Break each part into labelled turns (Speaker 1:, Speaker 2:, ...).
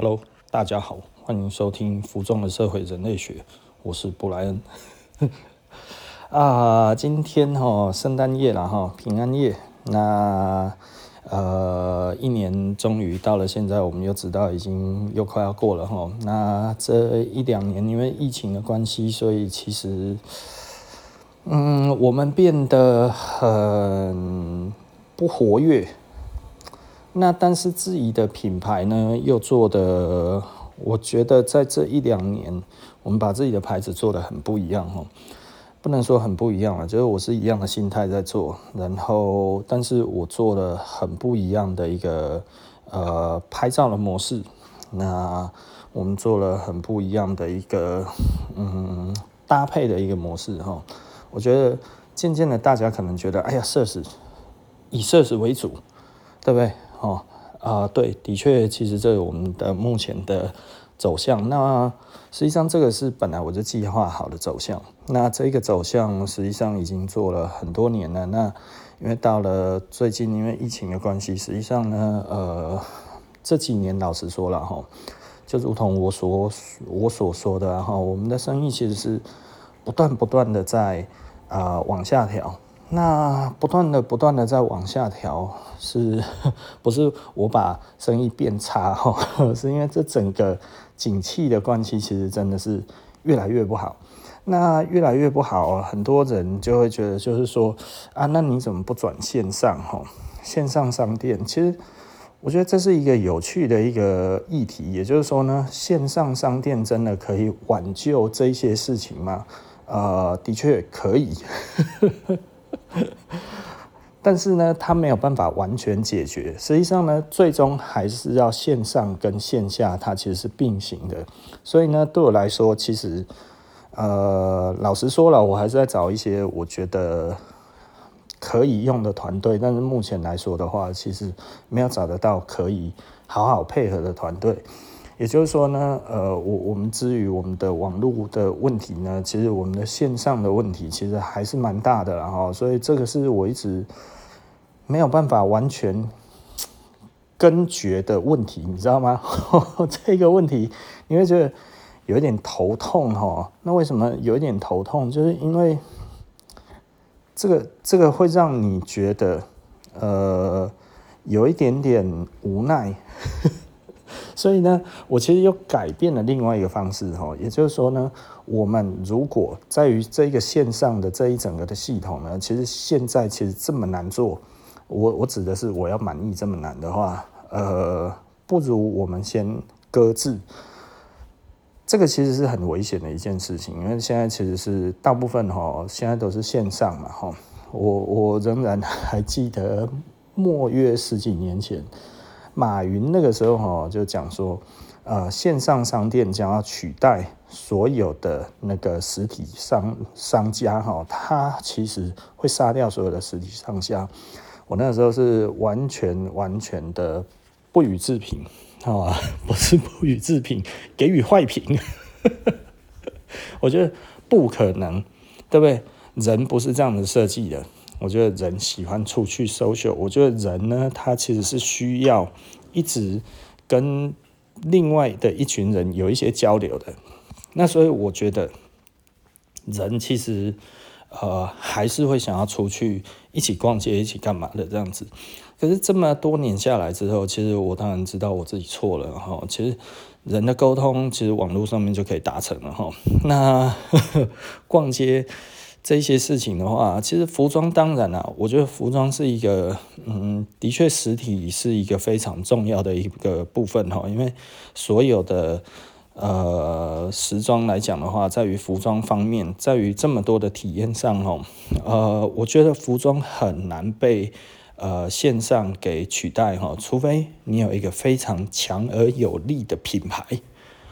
Speaker 1: Hello，大家好，欢迎收听《服装的社会人类学》，我是布莱恩。啊，今天哈，圣诞夜了哈，平安夜。那呃，一年终于到了，现在我们又知道已经又快要过了哈。那这一两年因为疫情的关系，所以其实嗯，我们变得很不活跃。那但是自己的品牌呢，又做的，我觉得在这一两年，我们把自己的牌子做得很不一样哈，不能说很不一样啊，就是我是一样的心态在做，然后但是我做了很不一样的一个呃拍照的模式，那我们做了很不一样的一个嗯搭配的一个模式哈，我觉得渐渐的大家可能觉得，哎呀，设计以设计为主，对不对？哦，啊、对，的确，其实这是我们的目前的走向。那实际上，这个是本来我就计划好的走向。那这个走向实际上已经做了很多年了。那因为到了最近，因为疫情的关系，实际上呢，呃，这几年老实说了哈，就如同我所我所说的哈，我们的生意其实是不断不断的在啊、往下调。那不断的、不断的在往下调，是 不是我把生意变差哈？是因为这整个景气的关系，其实真的是越来越不好。那越来越不好，很多人就会觉得，就是说啊，那你怎么不转线上哈？线上商店，其实我觉得这是一个有趣的一个议题。也就是说呢，线上商店真的可以挽救这些事情吗？呃，的确可以。但是呢，它没有办法完全解决。实际上呢，最终还是要线上跟线下，它其实是并行的。所以呢，对我来说，其实呃，老实说了，我还是在找一些我觉得可以用的团队。但是目前来说的话，其实没有找得到可以好好配合的团队。也就是说呢，呃，我我们至于我们的网络的问题呢，其实我们的线上的问题其实还是蛮大的，然后所以这个是我一直没有办法完全根绝的问题，你知道吗？这个问题你会觉得有一点头痛哈？那为什么有一点头痛？就是因为这个这个会让你觉得呃有一点点无奈。所以呢，我其实又改变了另外一个方式哈，也就是说呢，我们如果在于这个线上的这一整个的系统呢，其实现在其实这么难做，我我指的是我要满意这么难的话，呃，不如我们先搁置。这个其实是很危险的一件事情，因为现在其实是大部分哈，现在都是线上嘛哈，我我仍然还记得莫约十几年前。马云那个时候哈就讲说，呃，线上商店将要取代所有的那个实体商商家哈，他其实会杀掉所有的实体商家。我那时候是完全完全的不予置评，好吧？不是不予置评，给予坏评。我觉得不可能，对不对？人不是这样子设计的。我觉得人喜欢出去 social，我觉得人呢，他其实是需要一直跟另外的一群人有一些交流的。那所以我觉得人其实呃还是会想要出去一起逛街、一起干嘛的这样子。可是这么多年下来之后，其实我当然知道我自己错了哈。其实人的沟通，其实网络上面就可以达成了哈。那呵呵逛街。这些事情的话，其实服装当然啦，我觉得服装是一个，嗯，的确实体是一个非常重要的一个部分哈，因为所有的呃时装来讲的话，在于服装方面，在于这么多的体验上哈，呃，我觉得服装很难被呃线上给取代哈，除非你有一个非常强而有力的品牌。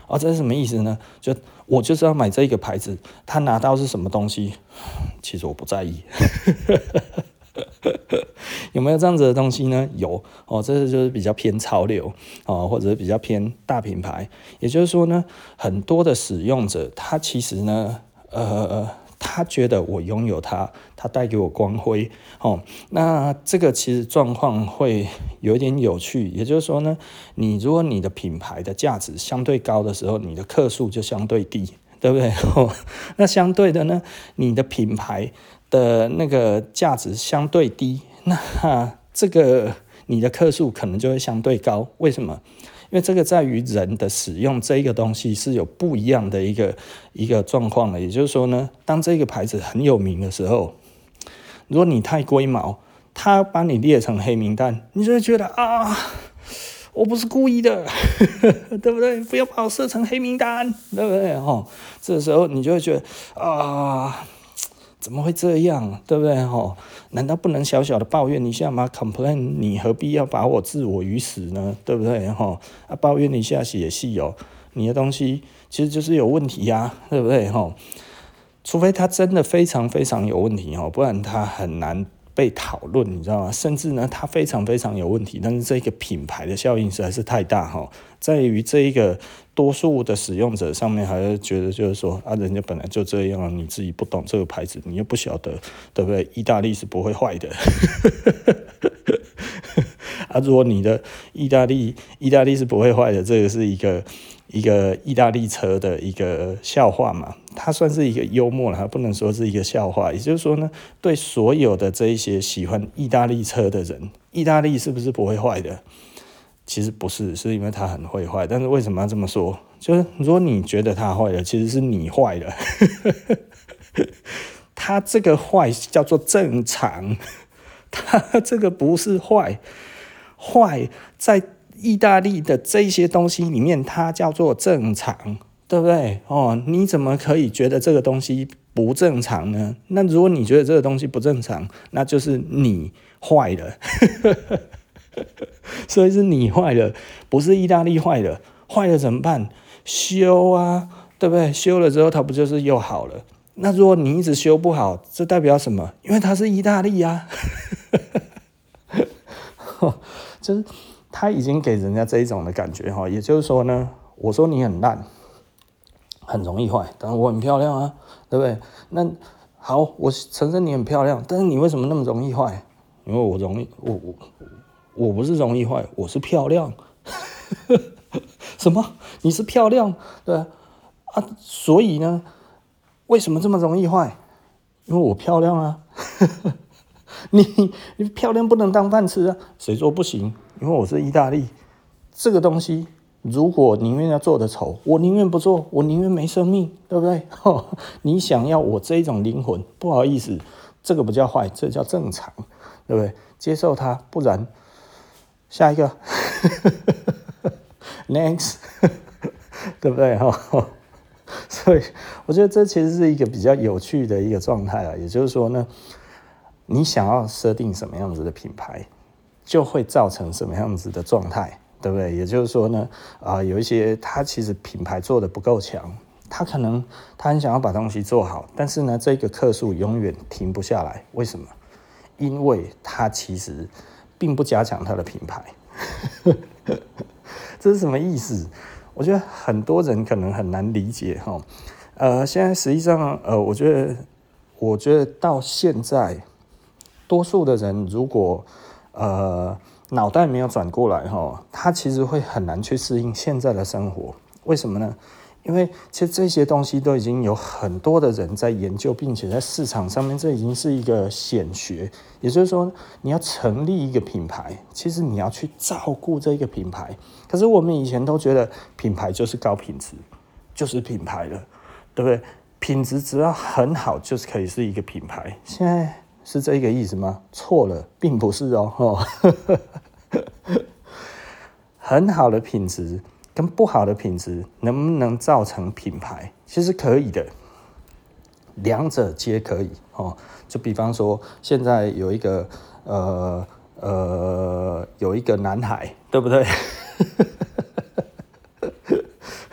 Speaker 1: 哦，这是什么意思呢？就我就是要买这个牌子，他拿到是什么东西，其实我不在意。有没有这样子的东西呢？有哦，这是就是比较偏潮流哦，或者是比较偏大品牌。也就是说呢，很多的使用者他其实呢，呃，他觉得我拥有它，它带给我光辉。哦，那这个其实状况会有点有趣。也就是说呢，你如果你的品牌的价值相对高的时候，你的客数就相对低，对不对？哦，那相对的呢，你的品牌的那个价值相对低，那这个你的客数可能就会相对高。为什么？因为这个在于人的使用这一个东西是有不一样的一个一个状况的，也就是说呢，当这个牌子很有名的时候，如果你太龟毛，他把你列成黑名单，你就会觉得啊，我不是故意的，对不对？不要把我设成黑名单，对不对？哦，这时候你就会觉得啊。怎么会这样？对不对？吼，难道不能小小的抱怨一下吗？Complain，你何必要把我置我于死呢？对不对？吼，啊，抱怨一下也是有，你的东西其实就是有问题呀，对不对？吼，除非他真的非常非常有问题哦，不然他很难。被讨论，你知道吗？甚至呢，它非常非常有问题，但是这个品牌的效应实在是太大哈，在于这一个多数的使用者上面，还是觉得就是说啊，人家本来就这样，你自己不懂这个牌子，你又不晓得，对不对？意大利是不会坏的，啊，如果你的意大利意大利是不会坏的，这个是一个。一个意大利车的一个笑话嘛，它算是一个幽默了，它不能说是一个笑话。也就是说呢，对所有的这一些喜欢意大利车的人，意大利是不是不会坏的？其实不是，是因为它很会坏。但是为什么要这么说？就是如果你觉得它坏了，其实是你坏了。它这个坏叫做正常，它这个不是坏，坏在。意大利的这些东西里面，它叫做正常，对不对？哦，你怎么可以觉得这个东西不正常呢？那如果你觉得这个东西不正常，那就是你坏了，所以是你坏了，不是意大利坏了。坏了怎么办？修啊，对不对？修了之后，它不就是又好了？那如果你一直修不好，这代表什么？因为它是意大利呀，就 是。他已经给人家这一种的感觉哈，也就是说呢，我说你很烂，很容易坏，但我很漂亮啊，对不对？那好，我承认你很漂亮，但是你为什么那么容易坏？因为我容易，我我我不是容易坏，我是漂亮。什么？你是漂亮？对啊，所以呢，为什么这么容易坏？因为我漂亮啊。你你漂亮不能当饭吃啊？谁说不行？因为我是意大利，这个东西如果宁愿要做的丑，我宁愿不做，我宁愿没生命，对不对？你想要我这一种灵魂，不好意思，这个不叫坏，这叫正常，对不对？接受它，不然下一个，next，对不对？哈，所以我觉得这其实是一个比较有趣的一个状态啊，也就是说呢。你想要设定什么样子的品牌，就会造成什么样子的状态，对不对？也就是说呢，啊、有一些他其实品牌做得不够强，他可能他很想要把东西做好，但是呢，这个客数永远停不下来。为什么？因为他其实并不加强他的品牌。这是什么意思？我觉得很多人可能很难理解哈。呃，现在实际上，呃，我觉得，我觉得到现在。多数的人如果呃脑袋没有转过来哈，他其实会很难去适应现在的生活。为什么呢？因为其实这些东西都已经有很多的人在研究，并且在市场上面，这已经是一个显学。也就是说，你要成立一个品牌，其实你要去照顾这个品牌。可是我们以前都觉得品牌就是高品质，就是品牌了，对不对？品质只要很好，就是可以是一个品牌。现在。是这个意思吗？错了，并不是哦。很好的品质跟不好的品质能不能造成品牌？其实可以的，两者皆可以哦。就比方说，现在有一个呃呃有一个男孩，对不对？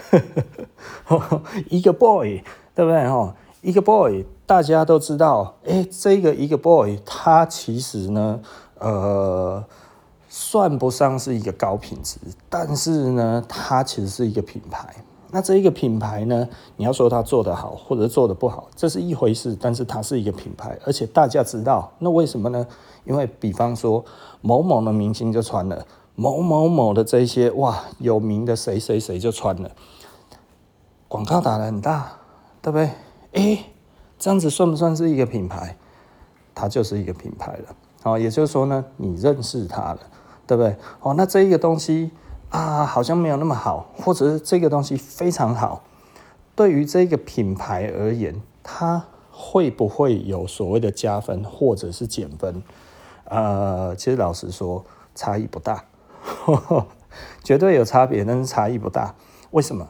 Speaker 1: 一个 boy，对不对？哈。一个 boy，大家都知道，哎，这个一个 boy，他其实呢，呃，算不上是一个高品质，但是呢，他其实是一个品牌。那这一个品牌呢，你要说它做得好或者做得不好，这是一回事。但是它是一个品牌，而且大家知道，那为什么呢？因为比方说某某的明星就穿了，某某某的这些哇有名的谁谁谁就穿了，广告打得很大，对不对？诶，这样子算不算是一个品牌？它就是一个品牌了。哦，也就是说呢，你认识它了，对不对？哦，那这一个东西。啊，好像没有那么好，或者是这个东西非常好，对于这个品牌而言，它会不会有所谓的加分或者是减分？呃，其实老实说，差异不大，绝对有差别，但是差异不大。为什么？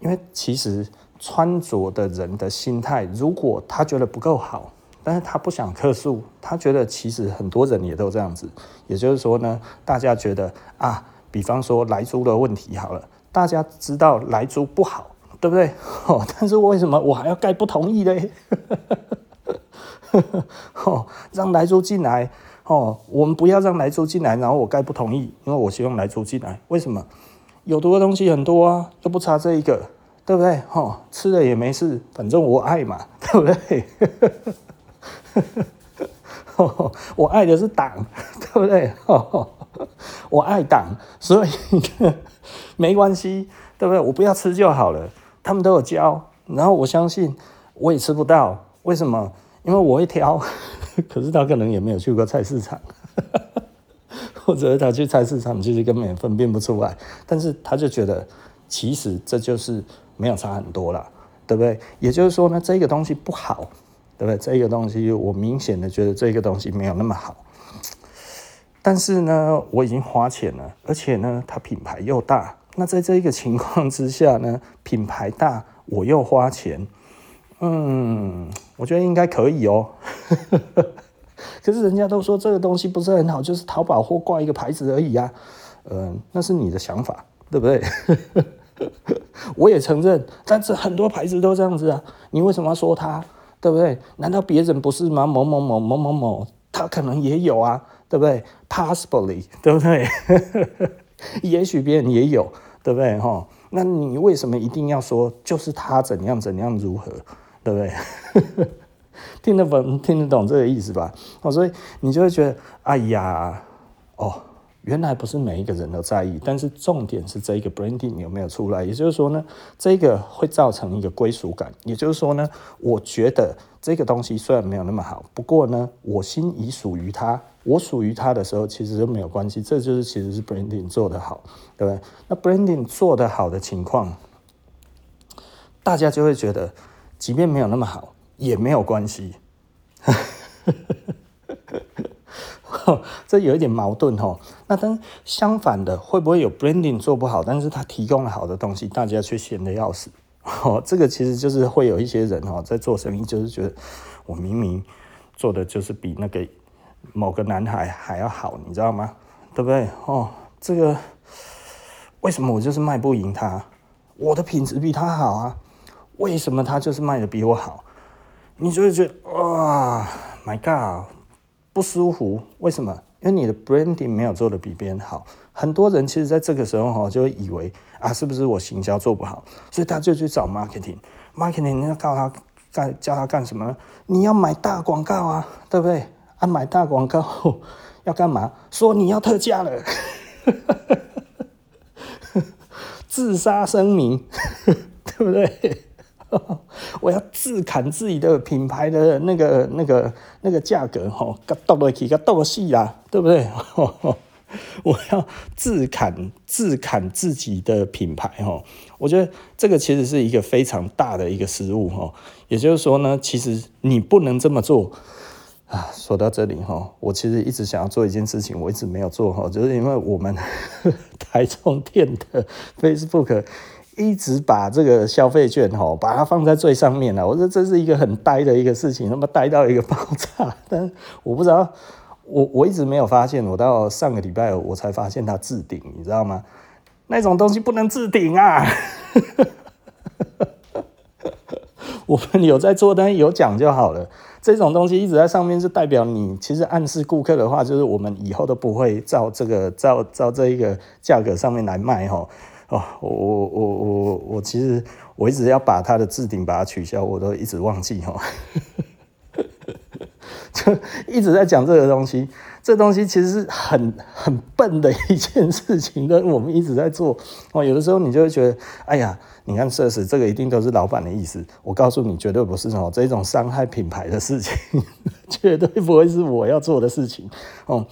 Speaker 1: 因为其实穿着的人的心态，如果他觉得不够好，但是他不想客诉，他觉得其实很多人也都这样子。也就是说呢，大家觉得啊。比方说莱猪的问题好了，大家知道莱猪不好，对不对？哦，但是为什么我还要盖不同意嘞？哦，让莱猪进来，哦，我们不要让莱猪进来，然后我盖不同意，因为我希望莱猪进来。为什么？有毒的东西很多啊，都不差这一个，对不对？哦，吃了也没事，反正我爱嘛，对不对？我爱的是党，对不对？我爱党，所以没关系，对不对？我不要吃就好了。他们都有教，然后我相信我也吃不到。为什么？因为我会挑。可是他可能也没有去过菜市场，或者他去菜市场其实根本分辨不出来。但是他就觉得，其实这就是没有差很多了，对不对？也就是说呢，这个东西不好，对不对？这个东西我明显的觉得这个东西没有那么好。但是呢，我已经花钱了，而且呢，它品牌又大。那在这一个情况之下呢，品牌大，我又花钱，嗯，我觉得应该可以哦。可是人家都说这个东西不是很好，就是淘宝或挂一个牌子而已啊。嗯，那是你的想法，对不对？我也承认，但是很多牌子都这样子啊。你为什么要说它？对不对？难道别人不是吗？某某某某某某，他可能也有啊。对不对？Possibly，对不对？也许别人也有，对不对？哈，那你为什么一定要说就是他怎样怎样如何，对不对？听得懂听得懂这个意思吧？哦，所以你就会觉得，哎呀，哦。原来不是每一个人都在意，但是重点是这个 branding 有没有出来？也就是说呢，这个会造成一个归属感。也就是说呢，我觉得这个东西虽然没有那么好，不过呢，我心已属于它。我属于它的时候，其实就没有关系。这就是其实是 branding 做得好，对不对？那 branding 做得好的情况，大家就会觉得，即便没有那么好，也没有关系。这有一点矛盾哈。那但相反的，会不会有 branding 做不好，但是他提供了好的东西，大家却嫌得要死？哦，这个其实就是会有一些人哦，在做生意，就是觉得我明明做的就是比那个某个男孩还要好，你知道吗？对不对？哦，这个为什么我就是卖不赢他？我的品质比他好啊，为什么他就是卖的比我好？你就会觉得哇，My God！不舒服，为什么？因为你的 branding 没有做得比别人好。很多人其实在这个时候哈，就会以为啊，是不是我行销做不好？所以他就去找 marketing。marketing 你要告他干，叫他干什么？你要买大广告啊，对不对？啊，买大广告 要干嘛？说你要特价了，自杀声明，对不对？我要自砍自己的品牌的那个、那个、那个价格，吼，甲斗落去，甲斗个死啊，对不对？我要自砍、自砍自己的品牌，吼，我觉得这个其实是一个非常大的一个失误，吼。也就是说呢，其实你不能这么做啊。说到这里，哈，我其实一直想要做一件事情，我一直没有做，哈，就是因为我们 台中店的 Facebook。一直把这个消费券吼，把它放在最上面了。我说这是一个很呆的一个事情，那么呆到一个爆炸。但 我不知道，我我一直没有发现，我到上个礼拜我才发现它置顶，你知道吗？那种东西不能置顶啊！我们有在做，但有讲就好了。这种东西一直在上面，就代表你其实暗示顾客的话，就是我们以后都不会照这个照照这一个价格上面来卖吼。哦，我我我我我其实我一直要把它的置顶把它取消，我都一直忘记哈，就一直在讲这个东西。这东西其实是很很笨的一件事情，但我们一直在做哦。有的时候你就会觉得，哎呀，你看设施这个一定都是老板的意思。我告诉你，绝对不是哦，这种伤害品牌的事情，绝对不会是我要做的事情哦。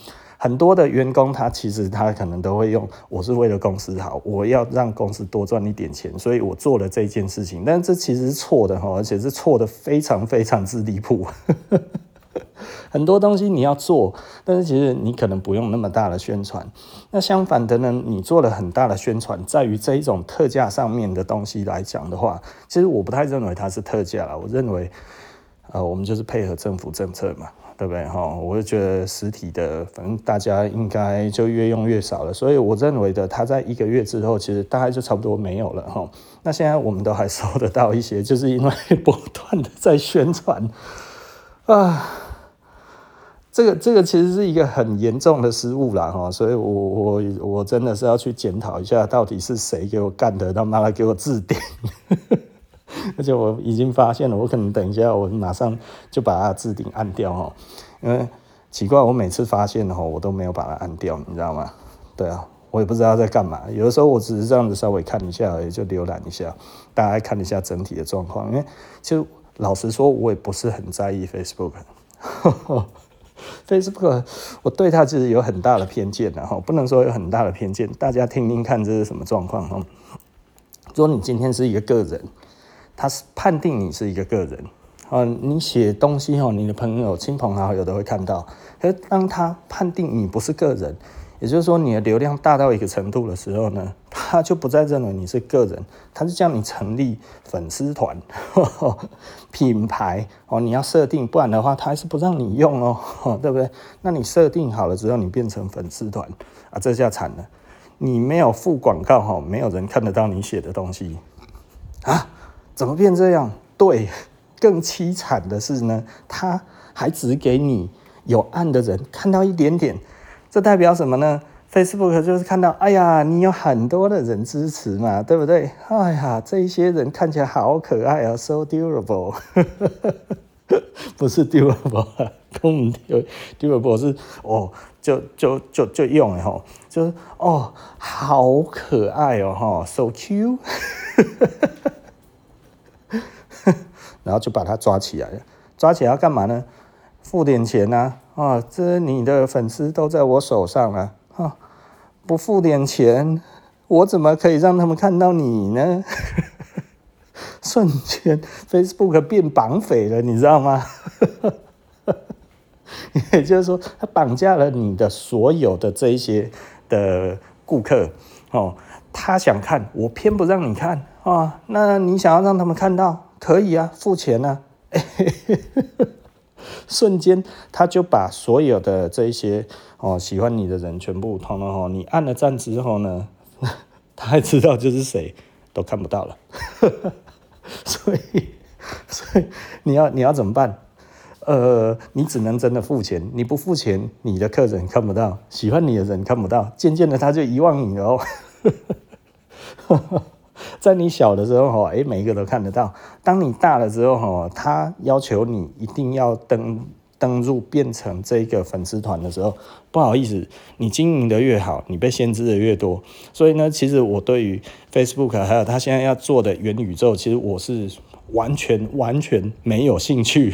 Speaker 1: 很多的员工他其实他可能都会用，我是为了公司好，我要让公司多赚一点钱，所以我做了这件事情。但是这其实是错的哈，而且是错的非常非常之离谱。很多东西你要做，但是其实你可能不用那么大的宣传。那相反的呢，你做了很大的宣传，在于这一种特价上面的东西来讲的话，其实我不太认为它是特价了。我认为，呃，我们就是配合政府政策嘛，对不对？哈，我就觉得实体的，反正大家应该就越用越少了。所以我认为的，它在一个月之后，其实大概就差不多没有了哈。那现在我们都还收得到一些，就是因为不断的在宣传。啊，这个这个其实是一个很严重的失误啦哈，所以我我我真的是要去检讨一下，到底是谁给我干的，他妈的给我置顶，而且我已经发现了，我可能等一下我马上就把它置顶按掉哈，因为奇怪，我每次发现哈，我都没有把它按掉，你知道吗？对啊，我也不知道在干嘛，有的时候我只是这样子稍微看一下而已，就浏览一下，大家看一下整体的状况，因为其实。老实说，我也不是很在意 Facebook。Facebook，我对它其实有很大的偏见的哈，不能说有很大的偏见。大家听听看，这是什么状况哈？如果你今天是一个个人，他是判定你是一个个人啊，你写东西哦，你的朋友、亲朋好友都会看到。可是当他判定你不是个人，也就是说，你的流量大到一个程度的时候呢，他就不再认为你是个人，他就叫你成立粉丝团、品牌哦，你要设定，不然的话，他还是不让你用哦，对不对？那你设定好了之后，你变成粉丝团啊，这下惨了，你没有付广告哈，没有人看得到你写的东西啊，怎么变这样？对，更凄惨的是呢，他还只给你有按的人看到一点点。这代表什么呢？Facebook 就是看到，哎呀，你有很多的人支持嘛，对不对？哎呀，这些人看起来好可爱啊，so durable，不是 durable，更 durable 是哦，就就就就用了哈，就哦，好可爱哦哈，so cute，然后就把他抓起来了，抓起来要干嘛呢？付点钱呐、啊！啊，这你的粉丝都在我手上啊！啊，不付点钱，我怎么可以让他们看到你呢？瞬间，Facebook 变绑匪了，你知道吗？也就是说，他绑架了你的所有的这一些的顾客哦。他想看，我偏不让你看啊！那你想要让他们看到，可以啊，付钱啊！瞬间，他就把所有的这些哦喜欢你的人全部通了哦，你按了赞之后呢，他还知道就是谁，都看不到了。所以，所以你要你要怎么办？呃，你只能真的付钱，你不付钱，你的客人看不到，喜欢你的人看不到，渐渐的他就遗忘你了哦。在你小的时候，哈，诶，每一个都看得到。当你大了之后，哈，他要求你一定要登登入变成这个粉丝团的时候，不好意思，你经营的越好，你被限制的越多。所以呢，其实我对于 Facebook 还有他现在要做的元宇宙，其实我是完全完全没有兴趣。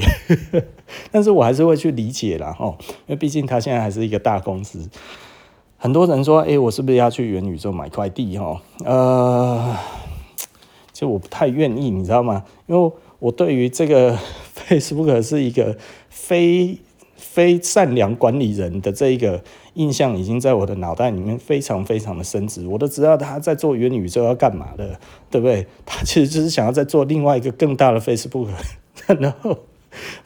Speaker 1: 但是我还是会去理解啦，哈，因为毕竟他现在还是一个大公司。很多人说：“诶，我是不是要去元宇宙买块地？”哈，呃，其实我不太愿意，你知道吗？因为我对于这个 Facebook 是一个非非善良管理人的这一个印象，已经在我的脑袋里面非常非常的深植。我都知道他在做元宇宙要干嘛的，对不对？他其实就是想要再做另外一个更大的 Facebook，然后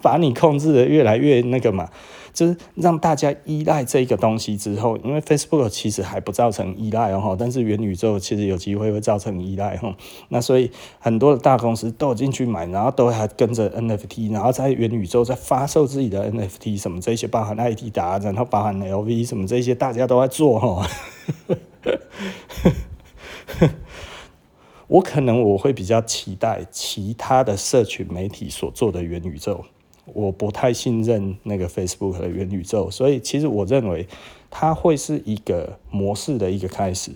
Speaker 1: 把你控制的越来越那个嘛。就是让大家依赖这个东西之后，因为 Facebook 其实还不造成依赖哦，但是元宇宙其实有机会会造成依赖哈。那所以很多的大公司都有进去买，然后都还跟着 NFT，然后在元宇宙在发售自己的 NFT 什么这些，包含爱迪达，然后包含 LV 什么这些，大家都在做哈。我可能我会比较期待其他的社群媒体所做的元宇宙，我不太信任那个 Facebook 的元宇宙，所以其实我认为它会是一个模式的一个开始。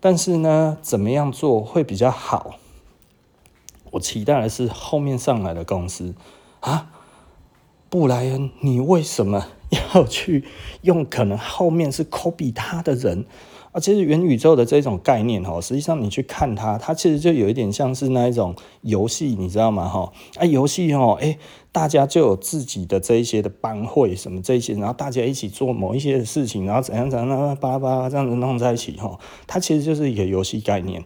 Speaker 1: 但是呢，怎么样做会比较好？我期待的是后面上来的公司啊，布莱恩，你为什么要去用可能后面是 copy 他的人？啊，其实元宇宙的这种概念哈，实际上你去看它，它其实就有一点像是那一种游戏，你知道吗？哈，啊，游戏哈，哎，大家就有自己的这一些的班会什么这些，然后大家一起做某一些的事情，然后怎样怎样，巴拉巴拉这样子弄在一起哈，它其实就是一个游戏概念。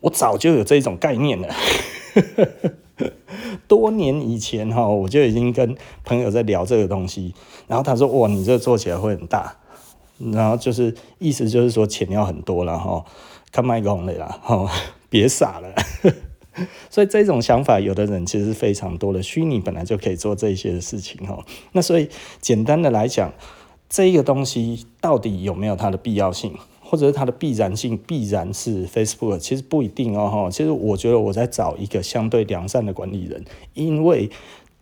Speaker 1: 我早就有这种概念了，多年以前哈，我就已经跟朋友在聊这个东西，然后他说：“哇，你这做起来会很大。”然后就是意思就是说钱要很多了哈，看麦工的啦哈，别傻了。所以这种想法，有的人其实非常多的。虚拟本来就可以做这些事情哈。那所以简单的来讲，这个东西到底有没有它的必要性，或者是它的必然性，必然是 Facebook？其实不一定哦哈。其实我觉得我在找一个相对良善的管理人，因为。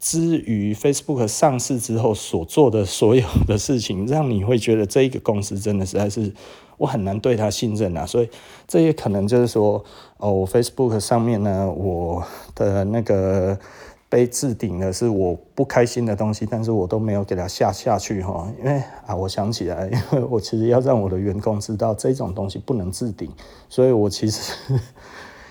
Speaker 1: 至于 Facebook 上市之后所做的所有的事情，让你会觉得这一个公司真的实在是我很难对他信任啊，所以这也可能就是说，哦，Facebook 上面呢，我的那个被置顶的是我不开心的东西，但是我都没有给他下下去哈，因为啊，我想起来，因 为我其实要让我的员工知道这种东西不能置顶，所以我其实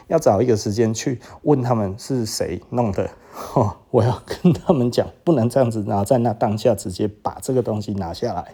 Speaker 1: 要找一个时间去问他们是谁弄的。吼，我要跟他们讲，不能这样子，然后在那当下直接把这个东西拿下来，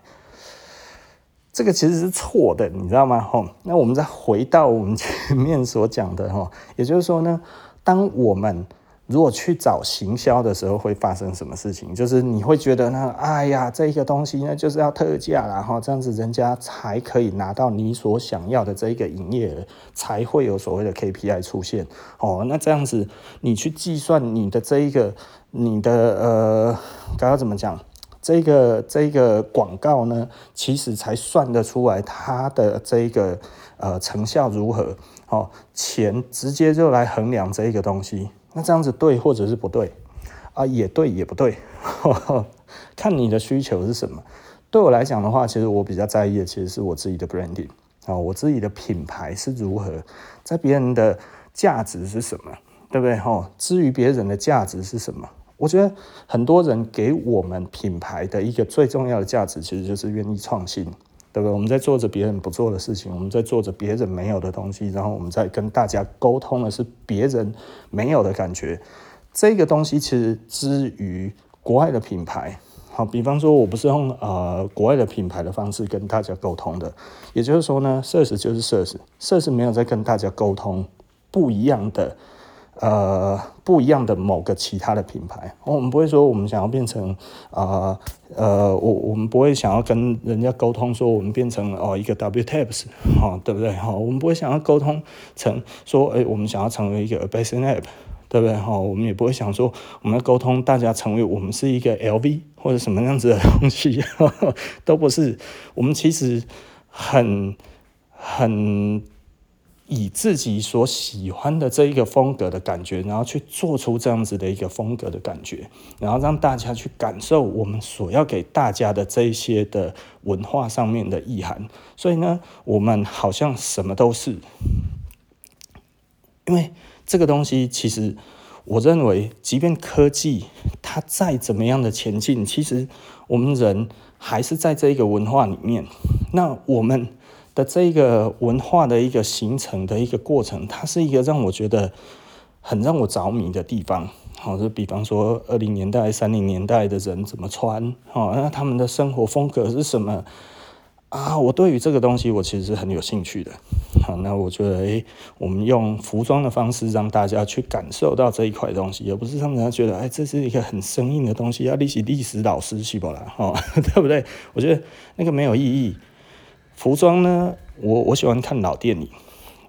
Speaker 1: 这个其实是错的，你知道吗？吼，那我们再回到我们前面所讲的，吼，也就是说呢，当我们如果去找行销的时候，会发生什么事情？就是你会觉得呢，哎呀，这个东西呢就是要特价，然后这样子人家才可以拿到你所想要的这个营业额，才会有所谓的 KPI 出现。哦，那这样子你去计算你的这一个，你的呃，刚刚怎么讲？这个这个广告呢，其实才算得出来它的这个呃成效如何。哦，钱直接就来衡量这一个东西。那这样子对或者是不对啊？也对也不对，呵呵，看你的需求是什么。对我来讲的话，其实我比较在意的其实是我自己的 branding 啊，我自己的品牌是如何，在别人的价值是什么，对不对？哈，至于别人的价值是什么，我觉得很多人给我们品牌的一个最重要的价值，其实就是愿意创新。对不对？我们在做着别人不做的事情，我们在做着别人没有的东西，然后我们在跟大家沟通的是别人没有的感觉。这个东西其实之于国外的品牌，好，比方说我不是用呃国外的品牌的方式跟大家沟通的，也就是说呢奢侈就是 Search，Search 没有在跟大家沟通不一样的。呃，不一样的某个其他的品牌，我们不会说我们想要变成呃呃，我我们不会想要跟人家沟通说我们变成哦一个 WTAPS 哈，对不对哈？我们不会想要沟通成说哎，我们想要成为一个 Basin App，对不对哈？我们也不会想说我们要沟通大家成为我们是一个 LV 或者什么样子的东西，都不是。我们其实很很。以自己所喜欢的这一个风格的感觉，然后去做出这样子的一个风格的感觉，然后让大家去感受我们所要给大家的这一些的文化上面的意涵。所以呢，我们好像什么都是，因为这个东西其实我认为，即便科技它再怎么样的前进，其实我们人还是在这一个文化里面。那我们。的这个文化的一个形成的一个过程，它是一个让我觉得很让我着迷的地方。好，就比方说二零年代、三零年代的人怎么穿，哦，那他们的生活风格是什么啊？我对于这个东西，我其实是很有兴趣的。好，那我觉得，诶，我们用服装的方式让大家去感受到这一块东西，而不是让人家觉得，哎，这是一个很生硬的东西，要历史历史老师去不啦？哦，对不对？我觉得那个没有意义。服装呢，我我喜欢看老电影。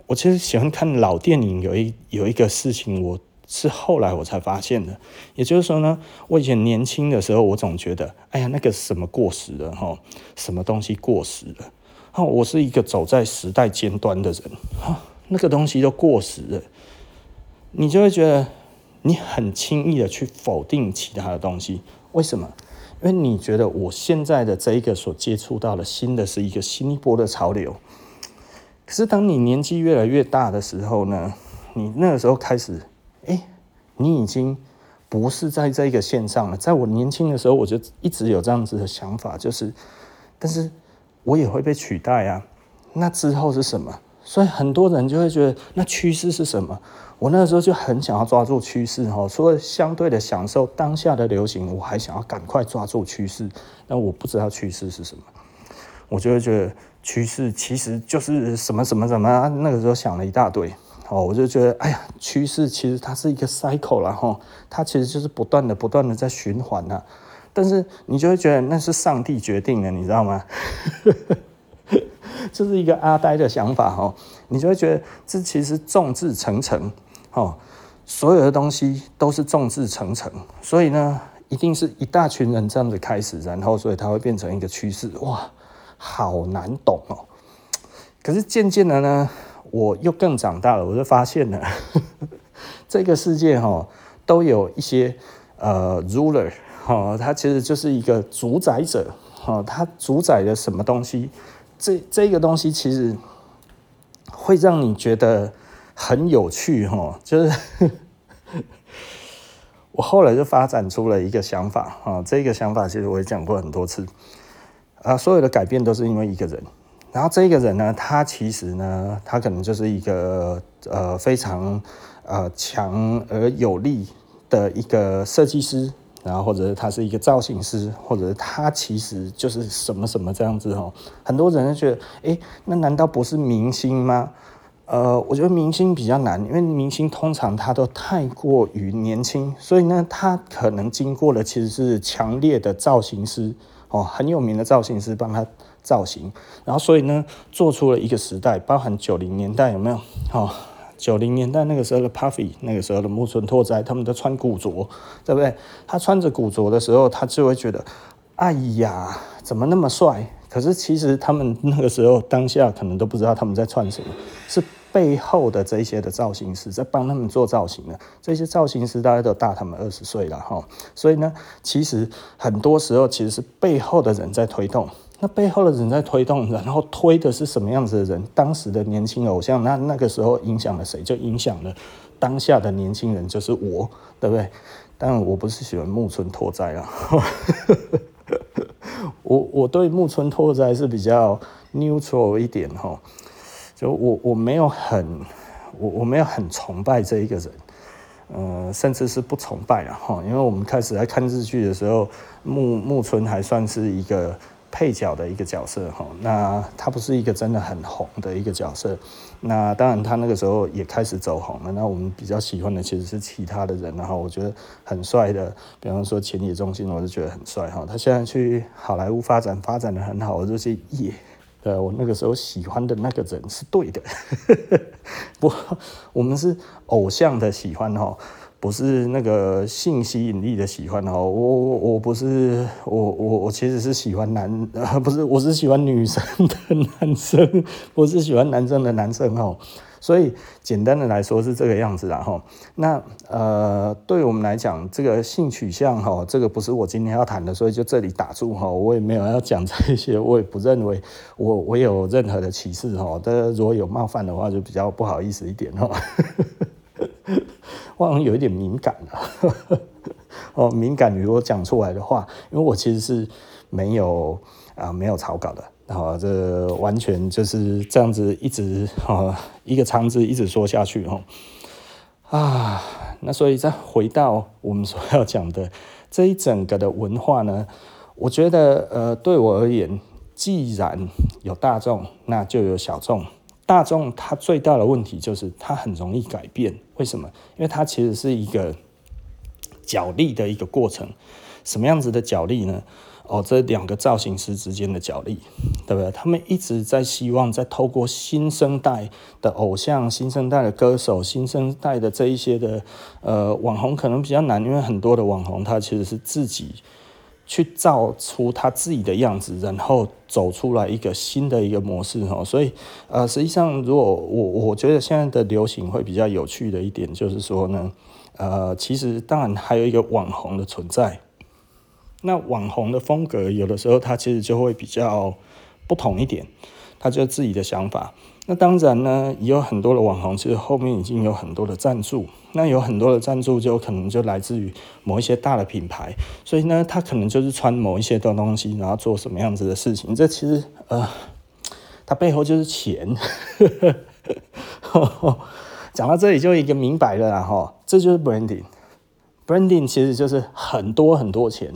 Speaker 1: 我其实喜欢看老电影，有一有一个事情，我是后来我才发现的。也就是说呢，我以前年轻的时候，我总觉得，哎呀，那个什么过时了哈，什么东西过时了。哈，我是一个走在时代尖端的人哈。那个东西都过时了，你就会觉得你很轻易的去否定其他的东西。为什么？因为你觉得我现在的这一个所接触到的新的是一个新一波的潮流。可是当你年纪越来越大的时候呢，你那个时候开始，哎，你已经不是在这个线上了。在我年轻的时候，我就一直有这样子的想法，就是，但是我也会被取代啊。那之后是什么？所以很多人就会觉得，那趋势是什么？我那个时候就很想要抓住趋势哈，除了相对的享受当下的流行，我还想要赶快抓住趋势。但我不知道趋势是什么，我就会觉得趋势其实就是什么什么什么。那个时候想了一大堆哦，我就觉得，哎呀，趋势其实它是一个 cycle 啦哈，它其实就是不断的、不断的在循环呐。但是你就会觉得那是上帝决定的，你知道吗？这是一个阿呆的想法哈，你就会觉得这其实众志成城，哈，所有的东西都是众志成城，所以呢，一定是一大群人这样子开始，然后所以它会变成一个趋势，哇，好难懂哦。可是渐渐的呢，我又更长大了，我就发现了 这个世界哈，都有一些呃 ruler 哈，它其实就是一个主宰者哈，它主宰了什么东西？这这个东西其实会让你觉得很有趣哈，就是我后来就发展出了一个想法啊，这个想法其实我也讲过很多次啊，所有的改变都是因为一个人，然后这个人呢，他其实呢，他可能就是一个呃非常呃强而有力的一个设计师。然后，或者是他是一个造型师，或者是他其实就是什么什么这样子哦。很多人就觉得，哎，那难道不是明星吗？呃，我觉得明星比较难，因为明星通常他都太过于年轻，所以呢，他可能经过了其实是强烈的造型师哦，很有名的造型师帮他造型，然后所以呢，做出了一个时代，包含九零年代有没有？哦。九零年代那个时候的 Puffy，那个时候的木村拓哉，他们都穿古着，对不对？他穿着古着的时候，他就会觉得，哎呀，怎么那么帅？可是其实他们那个时候当下可能都不知道他们在穿什么，是背后的这些的造型师在帮他们做造型的。这些造型师大家都大他们二十岁了哈，所以呢，其实很多时候其实是背后的人在推动。那背后的人在推动，然后推的是什么样子的人？当时的年轻偶像，那那个时候影响了谁？就影响了当下的年轻人，就是我，对不对？但我不是喜欢木村拓哉啊，我我对木村拓哉是比较 neutral 一点哈，就我我没有很我我没有很崇拜这一个人，呃，甚至是不崇拜啊哈，因为我们开始来看日剧的时候，木木村还算是一个。配角的一个角色哈，那他不是一个真的很红的一个角色，那当然他那个时候也开始走红了。那我们比较喜欢的其实是其他的人，然后我觉得很帅的，比方说浅野忠信，我就觉得很帅哈。他现在去好莱坞发展，发展得很好，我就是也，呃，我那个时候喜欢的那个人是对的，不，我们是偶像的喜欢哈。不是那个性吸引力的喜欢哦，我我我不是我我我其实是喜欢男，呃不是，我是喜欢女生的男生，我是喜欢男生的男生哦，所以简单的来说是这个样子啦哈。那呃，对我们来讲，这个性取向哈，这个不是我今天要谈的，所以就这里打住哈，我也没有要讲这些，我也不认为我我有任何的歧视哈，但如果有冒犯的话，就比较不好意思一点哈。我好像有一点敏感了，哦，敏感于我讲出来的话，因为我其实是没有啊、没有草稿的，然后这完全就是这样子一直啊一个长字一直说下去哈啊，那所以再回到我们所要讲的这一整个的文化呢，我觉得呃对我而言，既然有大众，那就有小众。大众它最大的问题就是它很容易改变，为什么？因为它其实是一个角力的一个过程。什么样子的角力呢？哦，这两个造型师之间的角力，对不对？他们一直在希望在透过新生代的偶像、新生代的歌手、新生代的这一些的呃网红，可能比较难，因为很多的网红他其实是自己去造出他自己的样子，然后走出来一个新的一个模式哦。所以呃，实际上如果我我觉得现在的流行会比较有趣的一点就是说呢，呃，其实当然还有一个网红的存在。那网红的风格有的时候他其实就会比较不同一点，他就自己的想法。那当然呢，也有很多的网红，其实后面已经有很多的赞助。那有很多的赞助，就可能就来自于某一些大的品牌，所以呢，他可能就是穿某一些的东西，然后做什么样子的事情。这其实呃，他背后就是钱。讲到这里就一个明白了啦，哈，这就是 branding。branding 其实就是很多很多钱，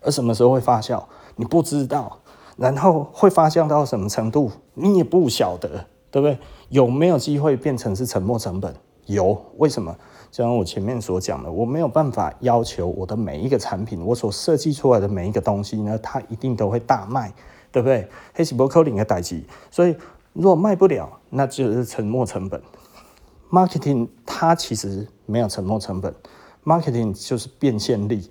Speaker 1: 而什么时候会发酵，你不知道。然后会发酵到什么程度，你也不晓得。对不对？有没有机会变成是沉没成本？有，为什么？就像我前面所讲的，我没有办法要求我的每一个产品，我所设计出来的每一个东西呢，它一定都会大卖，对不对？黑是不可能的代志，所以如果卖不了，那就是沉没成本。Marketing 它其实没有沉没成本，Marketing 就是变现力，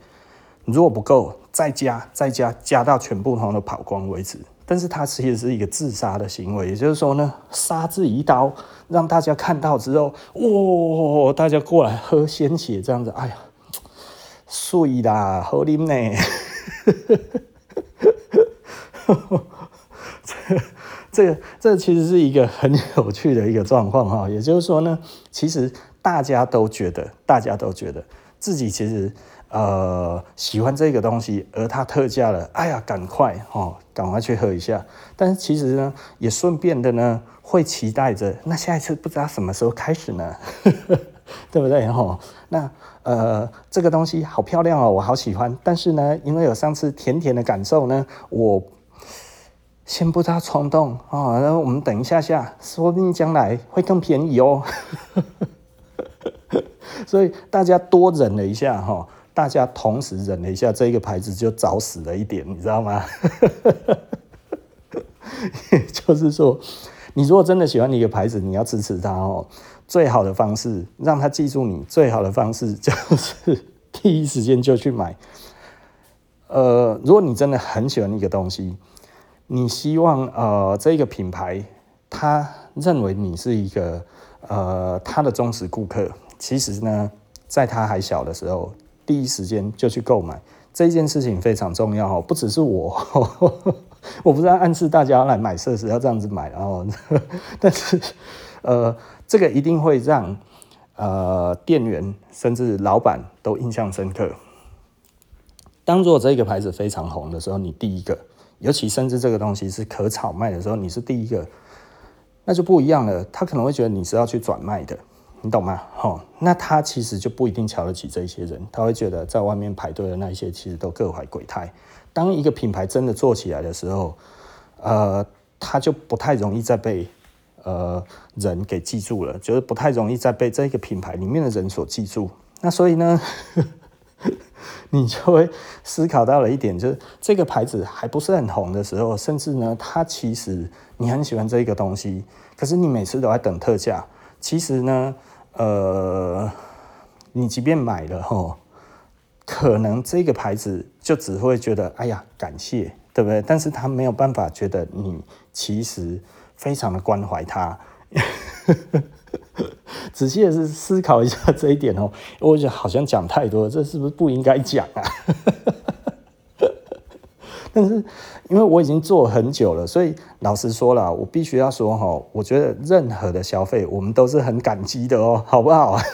Speaker 1: 如果不够，再加再加，加到全部通都跑光为止。但是它其实是一个自杀的行为，也就是说呢，杀自己一刀，让大家看到之后，哇、大家过来喝鲜血这样子，哎呀，碎啦，好啉呢。这个这其实是一个很有趣的一个状况哈，也就是说呢，其实大家都觉得，大家都觉得自己其实。呃，喜欢这个东西，而它特价了，哎呀，赶快哦，赶快去喝一下。但是其实呢，也顺便的呢，会期待着，那下一次不知道什么时候开始呢，对不对？哈，那呃，这个东西好漂亮哦，我好喜欢。但是呢，因为有上次甜甜的感受呢，我先不知道冲动啊，然后我们等一下下，说不定将来会更便宜哦。所以大家多忍了一下哈。大家同时忍了一下，这个牌子就早死了一点，你知道吗？也就是说，你如果真的喜欢一个牌子，你要支持它哦。最好的方式让他记住你，最好的方式就是 第一时间就去买。呃，如果你真的很喜欢一个东西，你希望呃这个品牌他认为你是一个呃他的忠实顾客，其实呢，在他还小的时候。第一时间就去购买这件事情非常重要哦，不只是我，我不是暗示大家来买设施要这样子买，然后，但是呃，这个一定会让呃店员甚至老板都印象深刻。当做这个牌子非常红的时候，你第一个，尤其甚至这个东西是可炒卖的时候，你是第一个，那就不一样了。他可能会觉得你是要去转卖的。你懂吗？哦，那他其实就不一定瞧得起这些人，他会觉得在外面排队的那一些其实都各怀鬼胎。当一个品牌真的做起来的时候，呃，他就不太容易再被呃人给记住了，就是不太容易再被这个品牌里面的人所记住。那所以呢，你就会思考到了一点，就是这个牌子还不是很红的时候，甚至呢，他其实你很喜欢这个东西，可是你每次都在等特价，其实呢。呃，你即便买了吼，可能这个牌子就只会觉得哎呀感谢，对不对？但是他没有办法觉得你其实非常的关怀他。仔细的是思考一下这一点哦，我觉得好像讲太多，这是不是不应该讲啊？但是，因为我已经做很久了，所以老实说了，我必须要说哈，我觉得任何的消费，我们都是很感激的哦，好不好？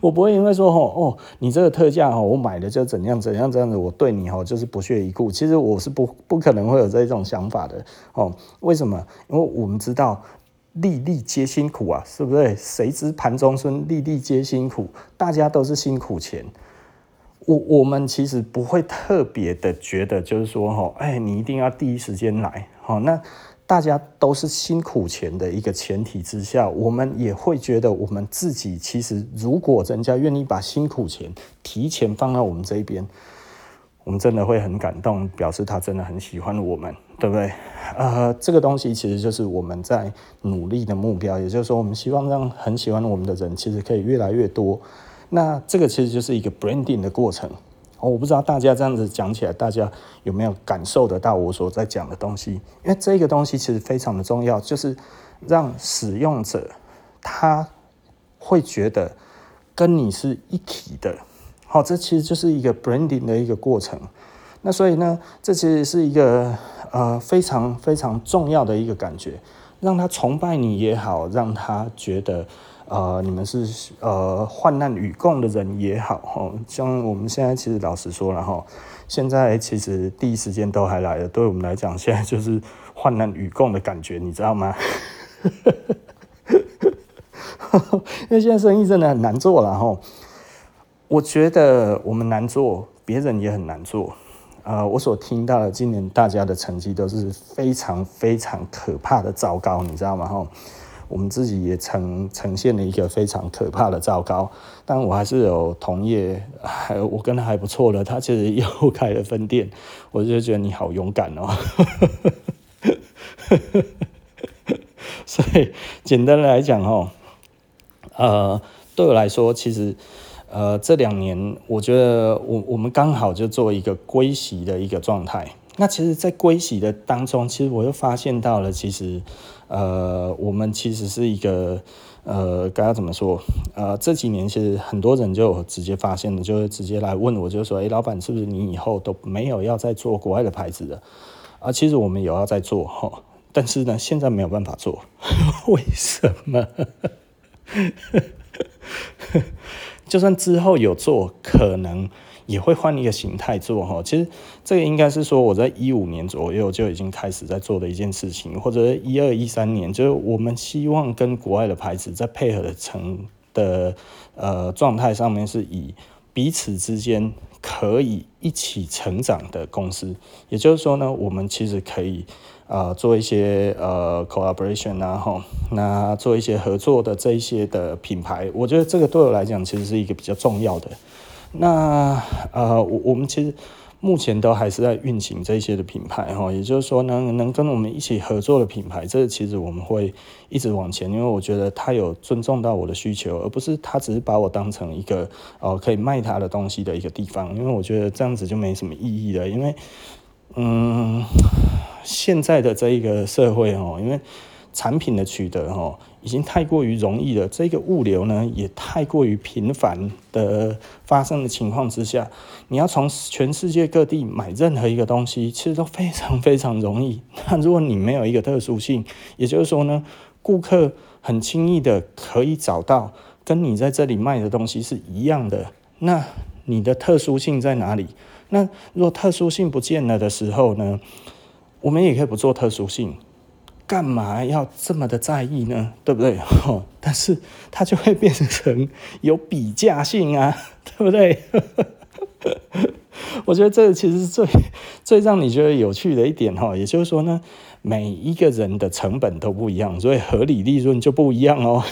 Speaker 1: 我不会因为说哦，你这个特价哦，我买的就怎样怎样这样子，我对你哦就是不屑一顾。其实我是不不可能会有这种想法的哦。为什么？因为我们知道粒粒皆辛苦啊，是不是？谁知盘中餐，粒粒皆辛苦，大家都是辛苦钱。我我们其实不会特别的觉得，就是说哈，哎，你一定要第一时间来，好，那大家都是辛苦钱的一个前提之下，我们也会觉得我们自己其实，如果人家愿意把辛苦钱提前放到我们这边，我们真的会很感动，表示他真的很喜欢我们，对不对？呃，这个东西其实就是我们在努力的目标，也就是说，我们希望让很喜欢我们的人，其实可以越来越多。那这个其实就是一个 branding 的过程，哦，我不知道大家这样子讲起来，大家有没有感受得到我所在讲的东西？因为这个东西其实非常的重要，就是让使用者他会觉得跟你是一体的。好，这其实就是一个 branding 的一个过程。那所以呢，这其实是一个呃非常非常重要的一个感觉，让他崇拜你也好，让他觉得。呃，你们是呃患难与共的人也好，哈，像我们现在其实老实说了哈，现在其实第一时间都还来了，对我们来讲，现在就是患难与共的感觉，你知道吗？因为现在生意真的很难做了哈，我觉得我们难做，别人也很难做。呃，我所听到的今年大家的成绩都是非常非常可怕的糟糕，你知道吗？哈。我们自己也呈呈现了一个非常可怕的糟糕，但我还是有同业，还 我跟他还不错的，他其实又开了分店，我就觉得你好勇敢哦。所以简单来讲哦，呃，对我来说，其实呃这两年，我觉得我我们刚好就做一个归息的一个状态。那其实，在归息的当中，其实我又发现到了，其实。呃，我们其实是一个呃，该要怎么说？呃，这几年其实很多人就直接发现了，就会直接来问我，就说：“哎，老板，是不是你以后都没有要再做国外的牌子了？”啊，其实我们有要再做哈，但是呢，现在没有办法做，为什么？就算之后有做，可能。也会换一个形态做哈，其实这个应该是说我在一五年左右就已经开始在做的一件事情，或者一二一三年，就是我们希望跟国外的牌子在配合的成的呃状态上面，是以彼此之间可以一起成长的公司。也就是说呢，我们其实可以呃做一些呃 collaboration 啊哈，那做一些合作的这一些的品牌，我觉得这个对我来讲其实是一个比较重要的。那呃，我我们其实目前都还是在运行这些的品牌哈，也就是说能，能跟我们一起合作的品牌，这其实我们会一直往前，因为我觉得他有尊重到我的需求，而不是他只是把我当成一个呃可以卖他的东西的一个地方，因为我觉得这样子就没什么意义了，因为嗯，现在的这一个社会哦，因为产品的取得哈。已经太过于容易了，这个物流呢也太过于频繁的发生的情况之下，你要从全世界各地买任何一个东西，其实都非常非常容易。那如果你没有一个特殊性，也就是说呢，顾客很轻易的可以找到跟你在这里卖的东西是一样的，那你的特殊性在哪里？那如果特殊性不见了的时候呢，我们也可以不做特殊性。干嘛要这么的在意呢？对不对？哦，但是它就会变成有比价性啊，对不对？我觉得这其实是最最让你觉得有趣的一点哈，也就是说呢，每一个人的成本都不一样，所以合理利润就不一样哦。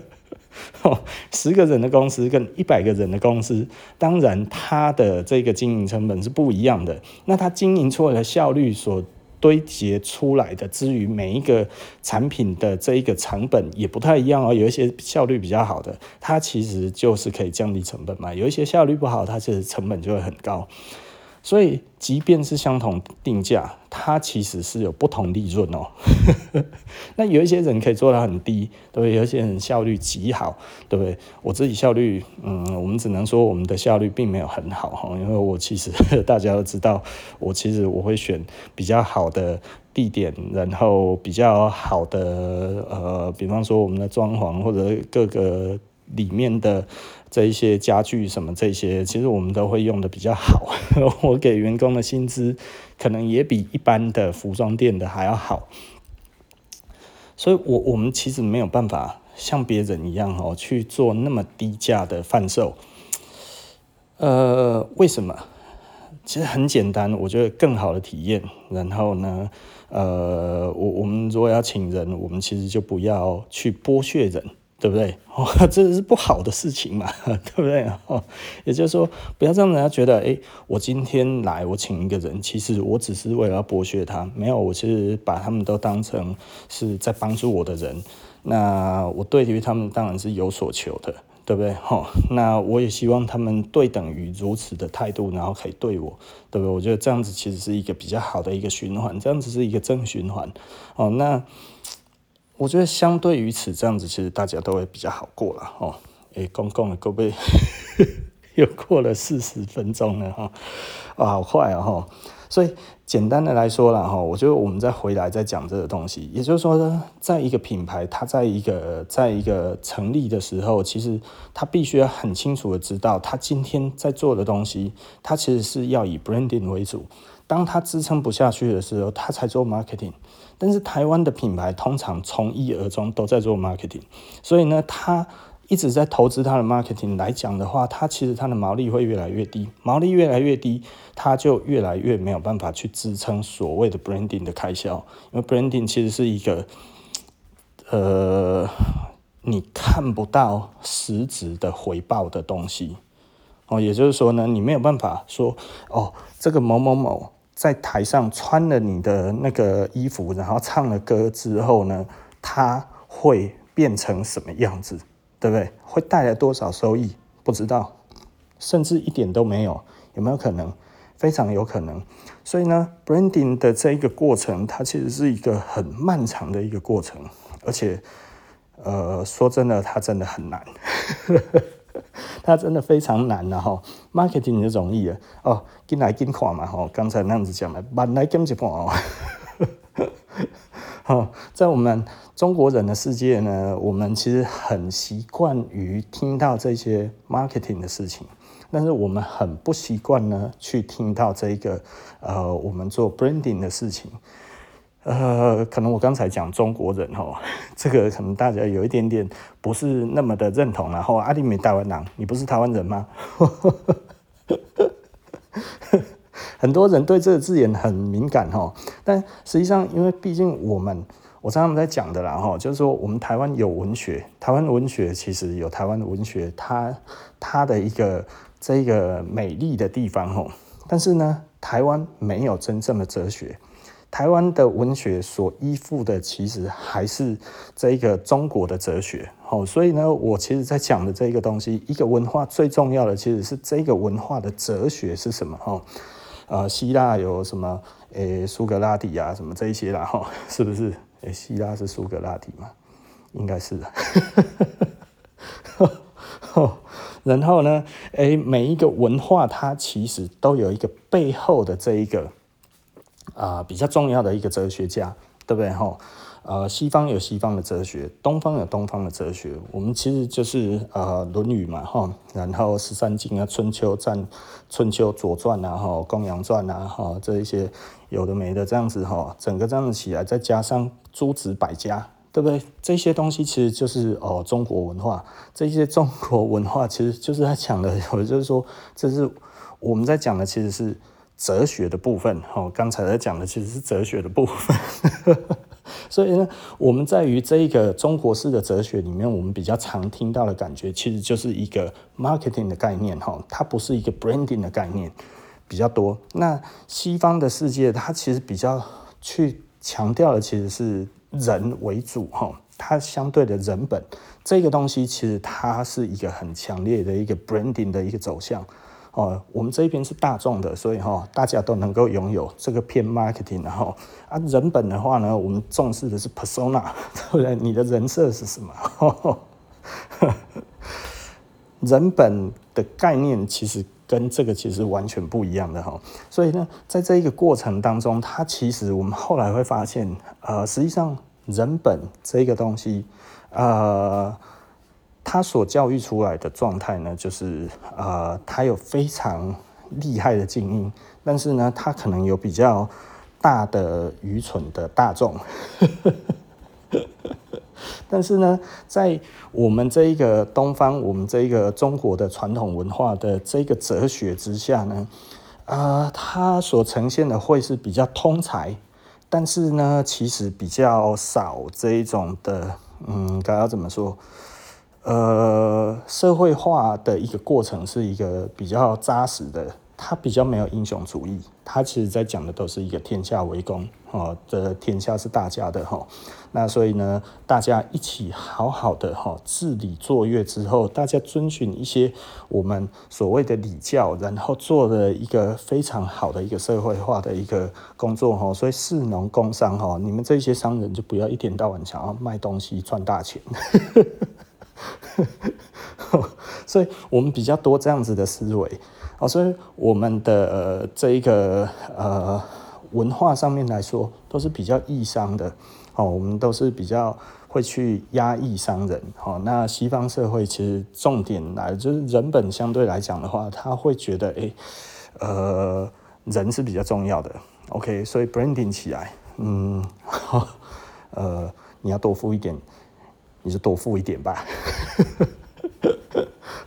Speaker 1: 哦，十个人的公司跟一百个人的公司，当然它的这个经营成本是不一样的，那它经营出来的效率所。堆叠出来的，至于每一个产品的这一个成本也不太一样哦，有一些效率比较好的，它其实就是可以降低成本嘛；有一些效率不好，它其实成本就会很高。所以，即便是相同定价，它其实是有不同利润哦。那有一些人可以做到很低，对不对？有一些人效率极好，对不对？我自己效率，嗯，我们只能说我们的效率并没有很好哈，因为我其实 大家都知道，我其实我会选比较好的地点，然后比较好的呃，比方说我们的装潢或者各个里面的。这一些家具什么这些，其实我们都会用的比较好。我给员工的薪资可能也比一般的服装店的还要好，所以我我们其实没有办法像别人一样哦去做那么低价的贩售。呃，为什么？其实很简单，我觉得更好的体验。然后呢，呃，我我们如果要请人，我们其实就不要去剥削人。对不对？哦，这是不好的事情嘛，对不对？哦，也就是说，不要让人家觉得，哎，我今天来，我请一个人，其实我只是为了要剥削他，没有，我其实把他们都当成是在帮助我的人。那我对于他们当然是有所求的，对不对？哈，那我也希望他们对等于如此的态度，然后可以对我，对不对？我觉得这样子其实是一个比较好的一个循环，这样子是一个正循环。哦，那我觉得相对于此，这样子其实大家都会比较好过了。哦，诶，公共的各位 又过了四十分钟了哈，啊，好快啊哈。所以简单的来说了哈，我觉得我们再回来再讲这个东西，也就是说呢，在一个品牌，它在一个在一个成立的时候，其实它必须要很清楚的知道，它今天在做的东西，它其实是要以 branding 为主。当它支撑不下去的时候，它才做 marketing。但是台湾的品牌通常从一而终都在做 marketing，所以呢，他。一直在投资他的 marketing 来讲的话，它其实它的毛利会越来越低，毛利越来越低，它就越来越没有办法去支撑所谓的 branding 的开销，因为 branding 其实是一个，呃，你看不到实质的回报的东西，哦，也就是说呢，你没有办法说，哦，这个某某某在台上穿了你的那个衣服，然后唱了歌之后呢，他会变成什么样子？对不对？会带来多少收益？不知道，甚至一点都没有，有没有可能？非常有可能。所以呢，branding 的这一个过程，它其实是一个很漫长的一个过程，而且，呃，说真的，它真的很难，它真的非常难了哈。Marketing 就容易了哦，进来进看嘛哈，刚才那样子讲的，慢来跟一半哦。好，在我们中国人的世界呢，我们其实很习惯于听到这些 marketing 的事情，但是我们很不习惯呢去听到这个呃，我们做 branding 的事情。呃，可能我刚才讲中国人哈，这个可能大家有一点点不是那么的认同。然后阿里美台湾人，你不是台湾人吗？很多人对这个字眼很敏感，但实际上，因为毕竟我们，我常常在讲的啦哈，就是说我们台湾有文学，台湾文学其实有台湾文学，它它的一个这个美丽的地方，但是呢，台湾没有真正的哲学，台湾的文学所依附的其实还是这一个中国的哲学，好，所以呢，我其实在讲的这一个东西，一个文化最重要的其实是这个文化的哲学是什么哈。呃，希腊有什么？诶、欸，苏格拉底啊，什么这一些啦，哈，是不是？诶、希腊是苏格拉底吗？应该是的。然后呢，诶、每一个文化它其实都有一个背后的这一个啊、比较重要的一个哲学家，对不对？哈。呃，西方有西方的哲学，东方有东方的哲学。我们其实就是呃《论语》嘛，哈，然后十三经啊，《春秋战》、《春秋左传》啊，哈，《公羊传》啊，哈，这一些有的没的这样子哈，整个这样子起来，再加上诸子百家，对不对？这些东西其实就是哦、中国文化。这些中国文化其实就是在讲的，我 就是说，这是我们在讲的，其实是哲学的部分。哈，刚才在讲的其实是哲学的部分。所以呢，我们在于这一个中国式的哲学里面，我们比较常听到的感觉，其实就是一个 marketing 的概念哈，它不是一个 branding 的概念比较多。那西方的世界，它其实比较去强调的其实是人为主哈，它相对的人本这个东西，其实它是一个很强烈的一个 branding 的一个走向。哦，我们这一边是大众的，所以哈，大家都能够拥有这个偏 marketing，然后啊，人本的话呢，我们重视的是 persona，对不对？你的人设是什么？人本的概念其实跟这个其实完全不一样的哈，所以呢，在这一个过程当中，它其实我们后来会发现，呃，实际上人本这个东西，呃。他所教育出来的状态呢，就是呃，他有非常厉害的精英，但是呢，他可能有比较大的愚蠢的大众。但是呢，在我们这一个东方，我们这一个中国的传统文化的这个哲学之下呢，呃，他所呈现的会是比较通才，但是呢，其实比较少这一种的，嗯，该要怎么说？呃，社会化的一个过程是一个比较扎实的他比较没有英雄主义，他其实在讲的都是一个天下为公哦，这天下是大家的哈。那所以呢，大家一起好好的哈治理作乐之后，大家遵循一些我们所谓的礼教，然后做了一个非常好的一个社会化的一个工作哈。所以士农工商哈，你们这些商人就不要一天到晚想要卖东西赚大钱。所以我们比较多这样子的思维。哦，所以我们的呃这一个呃文化上面来说，都是比较抑商的。哦，我们都是比较会去压抑商人。哦，那西方社会其实重点来就是人本相对来讲的话，他会觉得诶，呃，人是比较重要的。OK，所以 branding 起来，嗯，呃，你要多付一点，你就多付一点吧。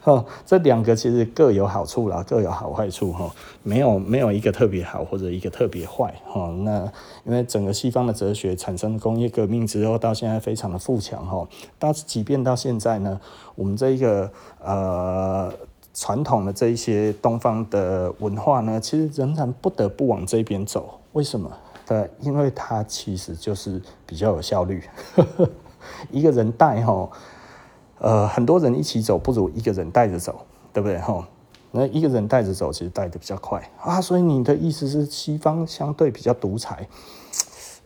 Speaker 1: 哦，这两个其实各有好处啦，各有好坏处哈，没有没有一个特别好或者一个特别坏哈。那因为整个西方的哲学产生工业革命之后，到现在非常的富强哈。但是即便到现在呢，我们这一个呃传统的这一些东方的文化呢，其实仍然不得不往这边走。为什么？对，因为它其实就是比较有效率，一个人带哈。呃，很多人一起走不如一个人带着走，对不对？哈，那一个人带着走，其实带的比较快啊。所以你的意思是西方相对比较独裁？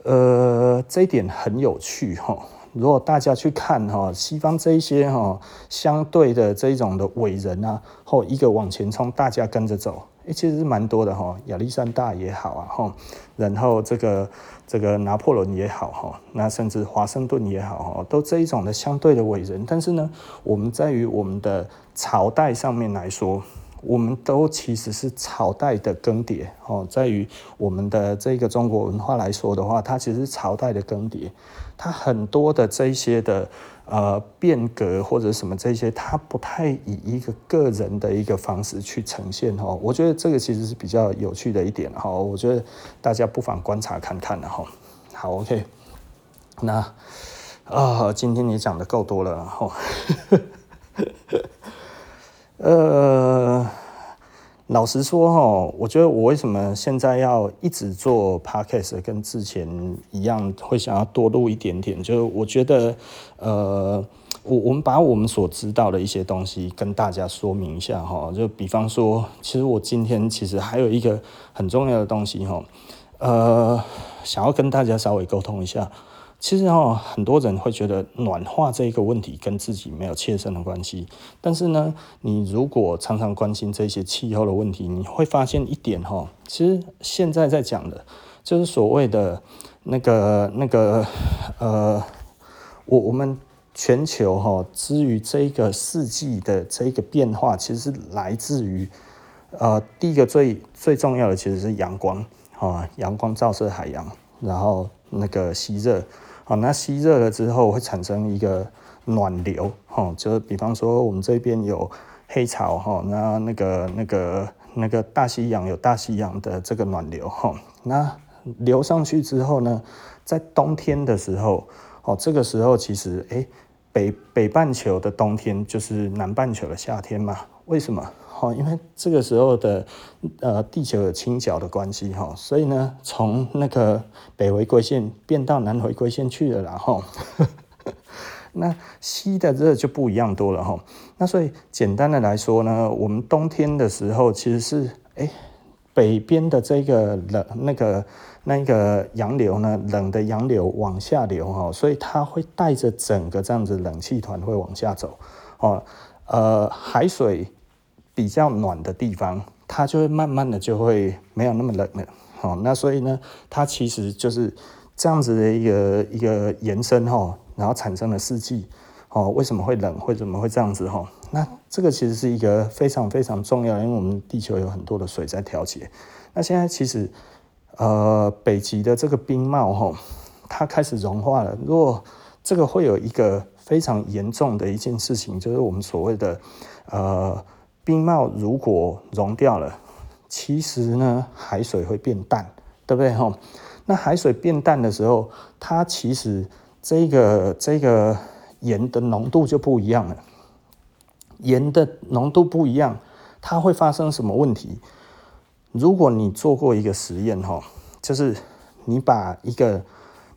Speaker 1: 呃，这一点很有趣哈。如果大家去看哈，西方这一些哈相对的这一种的伟人啊，后一个往前冲，大家跟着走。诶，其实是蛮多的哈，亚历山大也好啊，哈，然后这个这个拿破仑也好哈，那甚至华盛顿也好哈，都这一种的相对的伟人。但是呢，我们在于我们的朝代上面来说，我们都其实是朝代的更迭哦。在于我们的这个中国文化来说的话，它其实是朝代的更迭，它很多的这一些的。呃，变革或者什么这些，他不太以一个个人的一个方式去呈现哈。我觉得这个其实是比较有趣的一点哈。我觉得大家不妨观察看看哈。好，OK，那啊、今天你讲的够多了哈。呃。老实说哈，我觉得我为什么现在要一直做 podcast，跟之前一样，会想要多录一点点。就是我觉得，呃，我我们把我们所知道的一些东西跟大家说明一下哈。就比方说，其实我今天其实还有一个很重要的东西哈，呃，想要跟大家稍微沟通一下。其实哈，很多人会觉得暖化这一个问题跟自己没有切身的关系。但是呢，你如果常常关心这些气候的问题，你会发现一点哈，其实现在在讲的，就是所谓的那个那个呃，我我们全球哈，至于这个世纪的这个变化，其实是来自于呃，第一个最最重要的其实是阳光啊，阳光照射海洋，然后那个吸热。好，那吸热了之后会产生一个暖流，哈，就是比方说我们这边有黑潮，哈，那那个那个那个大西洋有大西洋的这个暖流，哈，那流上去之后呢，在冬天的时候，哦，这个时候其实，诶，北北半球的冬天就是南半球的夏天嘛，为什么？哦，因为这个时候的呃地球有倾角的关系哈，所以呢，从那个北回归线变到南回归线去了，然 后那吸的热就不一样多了哈。那所以简单的来说呢，我们冬天的时候其实是哎北边的这个冷那个那个洋流呢，冷的洋流往下流哈，所以它会带着整个这样子冷气团会往下走哦，呃海水。比较暖的地方，它就会慢慢的就会没有那么冷了。好，那所以呢，它其实就是这样子的一个一个延伸哈，然后产生了四季。哦，为什么会冷？为什么会这样子哈？那这个其实是一个非常非常重要，因为我们地球有很多的水在调节。那现在其实呃，北极的这个冰帽哈，它开始融化了。如果这个会有一个非常严重的一件事情，就是我们所谓的呃。冰帽如果融掉了，其实呢，海水会变淡，对不对哈？那海水变淡的时候，它其实这个这个盐的浓度就不一样了。盐的浓度不一样，它会发生什么问题？如果你做过一个实验哈，就是你把一个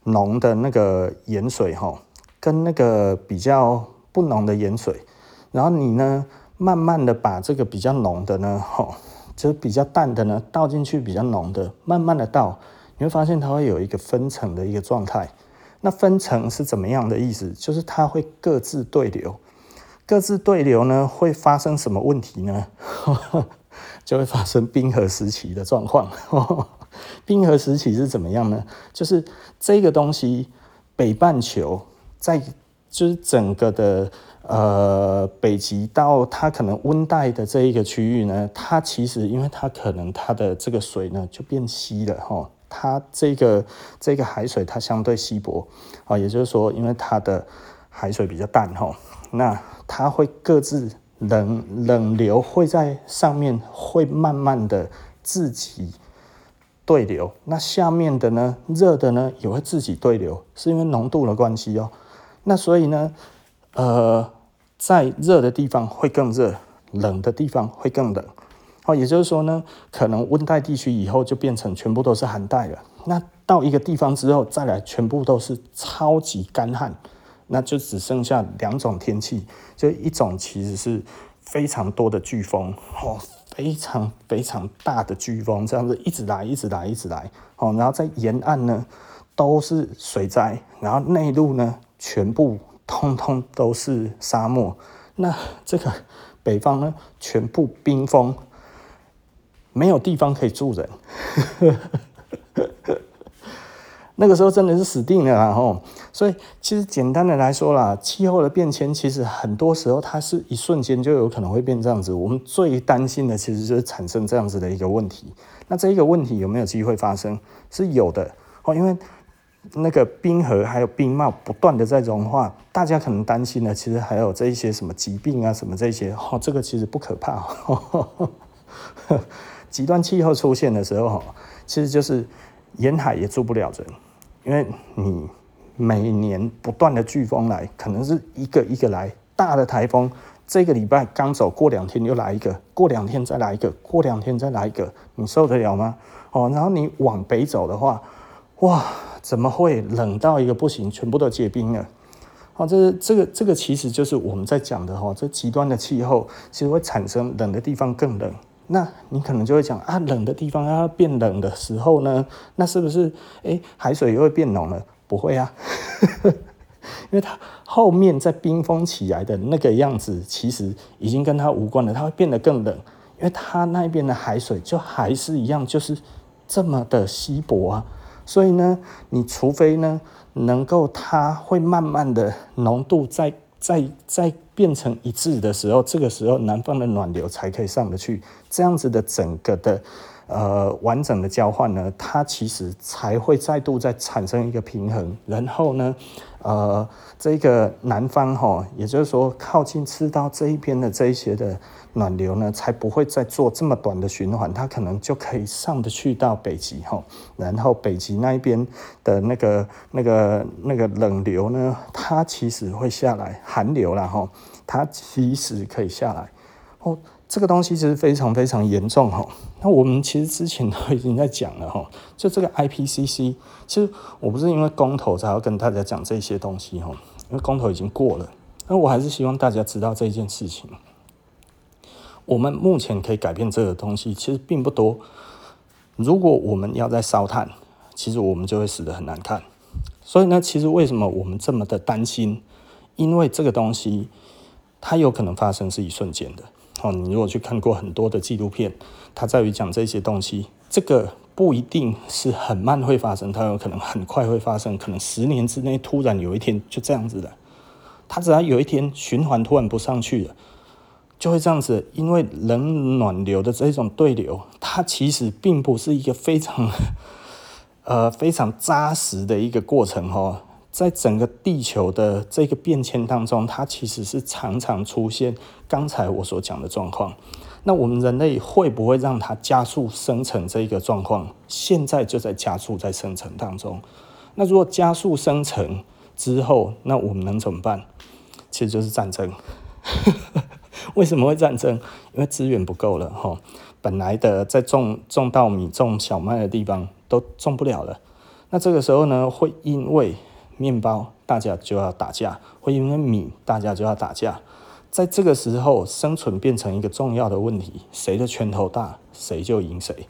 Speaker 1: 浓的那个盐水哈，跟那个比较不浓的盐水，然后你呢，慢慢的把这个比较浓的呢，哈，就是比较淡的呢，倒进去比较浓的，慢慢的倒，你会发现它会有一个分层的一个状态。那分层是怎么样的意思？就是它会各自对流，各自对流呢，会发生什么问题呢？就会发生冰河时期的状况。冰河时期是怎么样呢？就是这个东西，北半球在就是整个的呃北极到它可能温带的这一个区域呢，它其实因为它可能它的这个水呢就变稀了哈，它这个这个海水它相对稀薄啊，也就是说因为它的海水比较淡哈，那它会各自。冷冷流会在上面会慢慢的自己对流，那下面的呢，热的呢也会自己对流，是因为浓度的关系哦。那所以呢，呃，在热的地方会更热，冷的地方会更冷。哦，也就是说呢，可能温带地区以后就变成全部都是寒带了。那到一个地方之后，再来全部都是超级干旱。那就只剩下两种天气，就一种其实是非常多的飓风，哦，非常非常大的飓风，这样子一直来，一直来，一直来，哦，然后在沿岸呢都是水灾，然后内陆呢全部通通都是沙漠，那这个北方呢全部冰封，没有地方可以住人。那个时候真的是死定了啦吼，所以其实简单的来说啦，气候的变迁其实很多时候它是一瞬间就有可能会变这样子。我们最担心的其实就是产生这样子的一个问题。那这一个问题有没有机会发生？是有的哦，因为那个冰河还有冰帽不断的在融化，大家可能担心的其实还有这一些什么疾病啊什么这些哦，这个其实不可怕。极端气候出现的时候，其实就是沿海也住不了人。因为你每年不断的飓风来，可能是一个一个来大的台风，这个礼拜刚走过两天又来一个，过两天再来一个，过两天再来一个，你受得了吗？哦，然后你往北走的话，哇，怎么会冷到一个不行，全部都结冰了？哦，这这个这个其实就是我们在讲的哈，这极端的气候其实会产生冷的地方更冷。那你可能就会讲啊，冷的地方要变冷的时候呢，那是不是诶海水又会变浓了？不会啊，因为它后面在冰封起来的那个样子，其实已经跟它无关了。它会变得更冷，因为它那边的海水就还是一样，就是这么的稀薄啊。所以呢，你除非呢能够它会慢慢的浓度在。在在变成一致的时候，这个时候南方的暖流才可以上得去，这样子的整个的呃完整的交换呢，它其实才会再度再产生一个平衡，然后呢，呃，这个南方哈，也就是说靠近赤道这一边的这一些的。暖流呢，才不会再做这么短的循环，它可能就可以上得去到北极哈，然后北极那一边的那个那个那个冷流呢，它其实会下来，寒流了哈，它其实可以下来哦。这个东西其实非常非常严重哈。那我们其实之前都 已经在讲了哈，就这个 IPCC，其实我不是因为公投才要跟大家讲这些东西哈，因为公投已经过了，那我还是希望大家知道这件事情。我们目前可以改变这个东西，其实并不多。如果我们要再烧炭，其实我们就会死得很难看。所以呢，其实为什么我们这么的担心？因为这个东西它有可能发生是一瞬间的。哦，你如果去看过很多的纪录片，它在于讲这些东西，这个不一定是很慢会发生，它有可能很快会发生，可能十年之内突然有一天就这样子的。它只要有一天循环突然不上去了。就会这样子，因为冷暖流的这种对流，它其实并不是一个非常 呃非常扎实的一个过程哈。在整个地球的这个变迁当中，它其实是常常出现刚才我所讲的状况。那我们人类会不会让它加速生成这个状况？现在就在加速在生成当中。那如果加速生成之后，那我们能怎么办？其实就是战争。为什么会战争？因为资源不够了哈。本来的在种种稻米、种小麦的地方都种不了了。那这个时候呢，会因为面包大家就要打架，会因为米大家就要打架。在这个时候，生存变成一个重要的问题，谁的拳头大，谁就赢谁。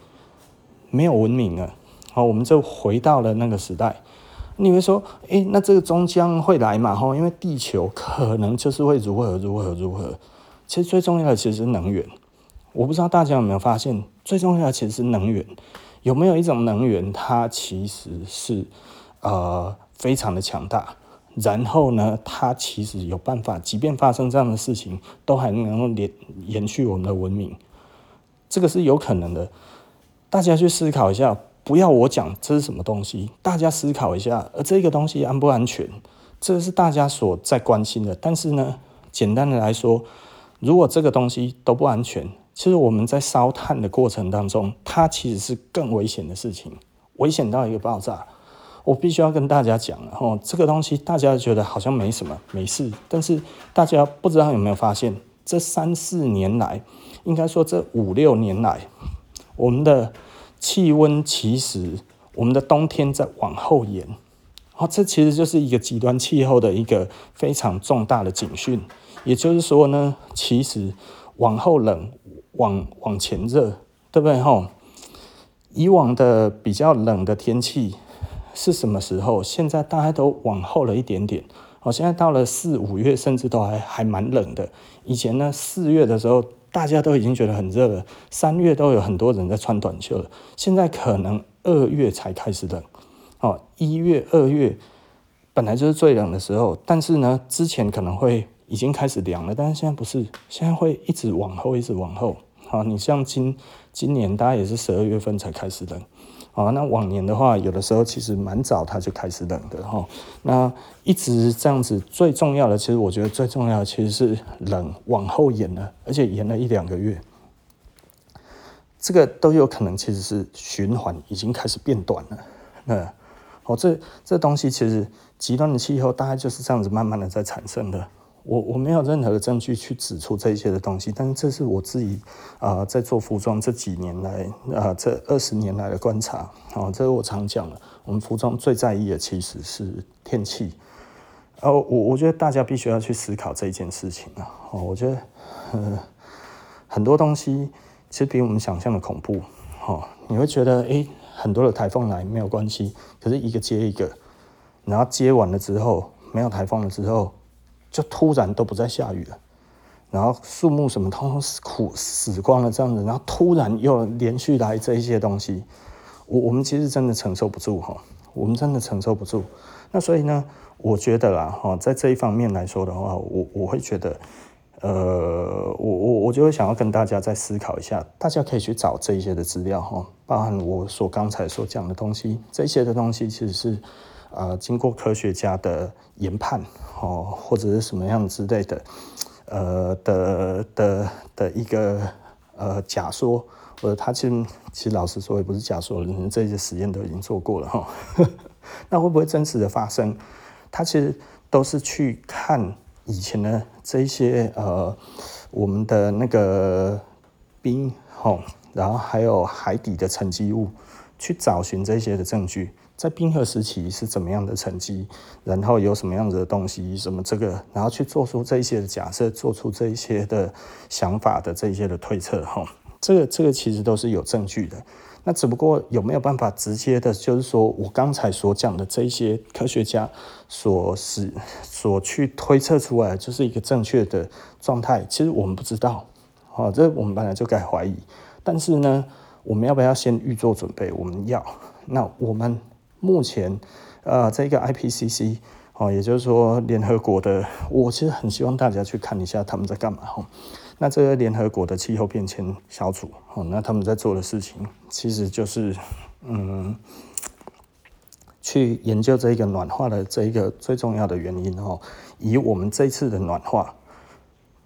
Speaker 1: 没有文明了，好，我们就回到了那个时代。你会说，诶，那这个终将会来嘛？哈，因为地球可能就是会如何如何如何。其实最重要的其实是能源。我不知道大家有没有发现，最重要的其实是能源。有没有一种能源，它其实是呃非常的强大，然后呢，它其实有办法，即便发生这样的事情，都还能够延延续我们的文明。这个是有可能的。大家去思考一下。不要我讲这是什么东西，大家思考一下。而这个东西安不安全，这是大家所在关心的。但是呢，简单的来说，如果这个东西都不安全，其实我们在烧炭的过程当中，它其实是更危险的事情，危险到一个爆炸。我必须要跟大家讲，哦，这个东西大家觉得好像没什么，没事。但是大家不知道有没有发现，这三四年来，应该说这五六年来，我们的。气温其实，我们的冬天在往后延，好，这其实就是一个极端气候的一个非常重大的警讯。也就是说呢，其实往后冷，往往前热，对不对？吼，以往的比较冷的天气是什么时候？现在大家都往后了一点点。哦，现在到了四五月，甚至都还还蛮冷的。以前呢，四月的时候。大家都已经觉得很热了，三月都有很多人在穿短袖了。现在可能二月才开始冷，哦，一月、二月本来就是最冷的时候，但是呢，之前可能会已经开始凉了，但是现在不是，现在会一直往后，一直往后。好，你像今今年，大概也是十二月份才开始冷。啊，那往年的话，有的时候其实蛮早，它就开始冷的哈。那一直这样子，最重要的，其实我觉得最重要的其实是冷往后延了，而且延了一两个月，这个都有可能其实是循环已经开始变短了。那哦，这这东西其实极端的气候大概就是这样子慢慢的在产生的。我我没有任何的证据去指出这些的东西，但是这是我自己啊、在做服装这几年来啊、这二十年来的观察啊、哦，这是我常讲的，我们服装最在意的其实是天气，哦，我我觉得大家必须要去思考这一件事情啊，哦，我觉得呃很多东西其实比我们想象的恐怖，哦，你会觉得诶、很多的台风来没有关系，可是一个接一个，然后接完了之后没有台风了之后。就突然都不再下雨了，然后树木什么通通死苦死光了这样子，然后突然又连续来这一些东西，我我们其实真的承受不住哈，我们真的承受不住。那所以呢，我觉得啦哈，在这一方面来说的话，我我会觉得，呃，我我我就会想要跟大家再思考一下，大家可以去找这一些的资料哈，包含我所刚才所讲的东西，这些的东西其实是。呃，经过科学家的研判，哦，或者是什么样之类的，呃的的的一个呃假说，或者他其实其实老实说也不是假说，这些实验都已经做过了哈。那会不会真实的发生？他其实都是去看以前的这一些呃我们的那个冰，吼，然后还有海底的沉积物，去找寻这些的证据。在冰河时期是怎么样的沉积，然后有什么样子的东西，什么这个，然后去做出这一些的假设，做出这一些的想法的这一些的推测，哈，这个这个其实都是有证据的。那只不过有没有办法直接的，就是说我刚才所讲的这一些科学家所使所去推测出来，就是一个正确的状态，其实我们不知道，好，这我们本来就该怀疑。但是呢，我们要不要先预做准备？我们要，那我们。目前，呃，这个 IPCC 哦，也就是说联合国的，我其实很希望大家去看一下他们在干嘛哈。那这个联合国的气候变迁小组哦，那他们在做的事情其实就是嗯，去研究这个暖化的这一个最重要的原因哦。以我们这次的暖化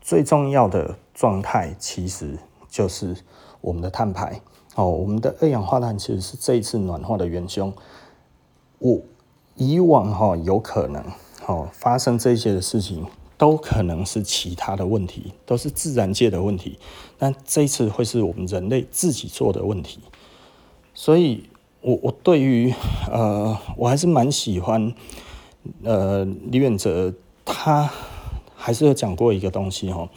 Speaker 1: 最重要的状态，其实就是我们的碳排哦，我们的二氧化碳其实是这一次暖化的元凶。我以往哈有可能哈发生这些的事情，都可能是其他的问题，都是自然界的问题。但这一次会是我们人类自己做的问题。所以我，我对于呃，我还是蛮喜欢呃李远哲，他还是有讲过一个东西哈。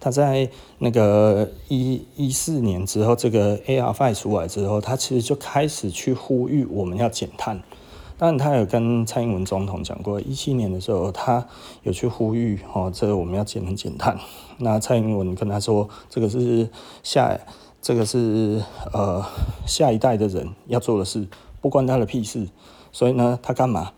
Speaker 1: 他在那个一一四年之后，这个 AR5 出来之后，他其实就开始去呼吁我们要减碳。当然，他有跟蔡英文总统讲过，一七年的时候，他有去呼吁哦，这个我们要减减碳。那蔡英文跟他说，这个是下，这个是呃下一代的人要做的事，不关他的屁事。所以呢，他干嘛？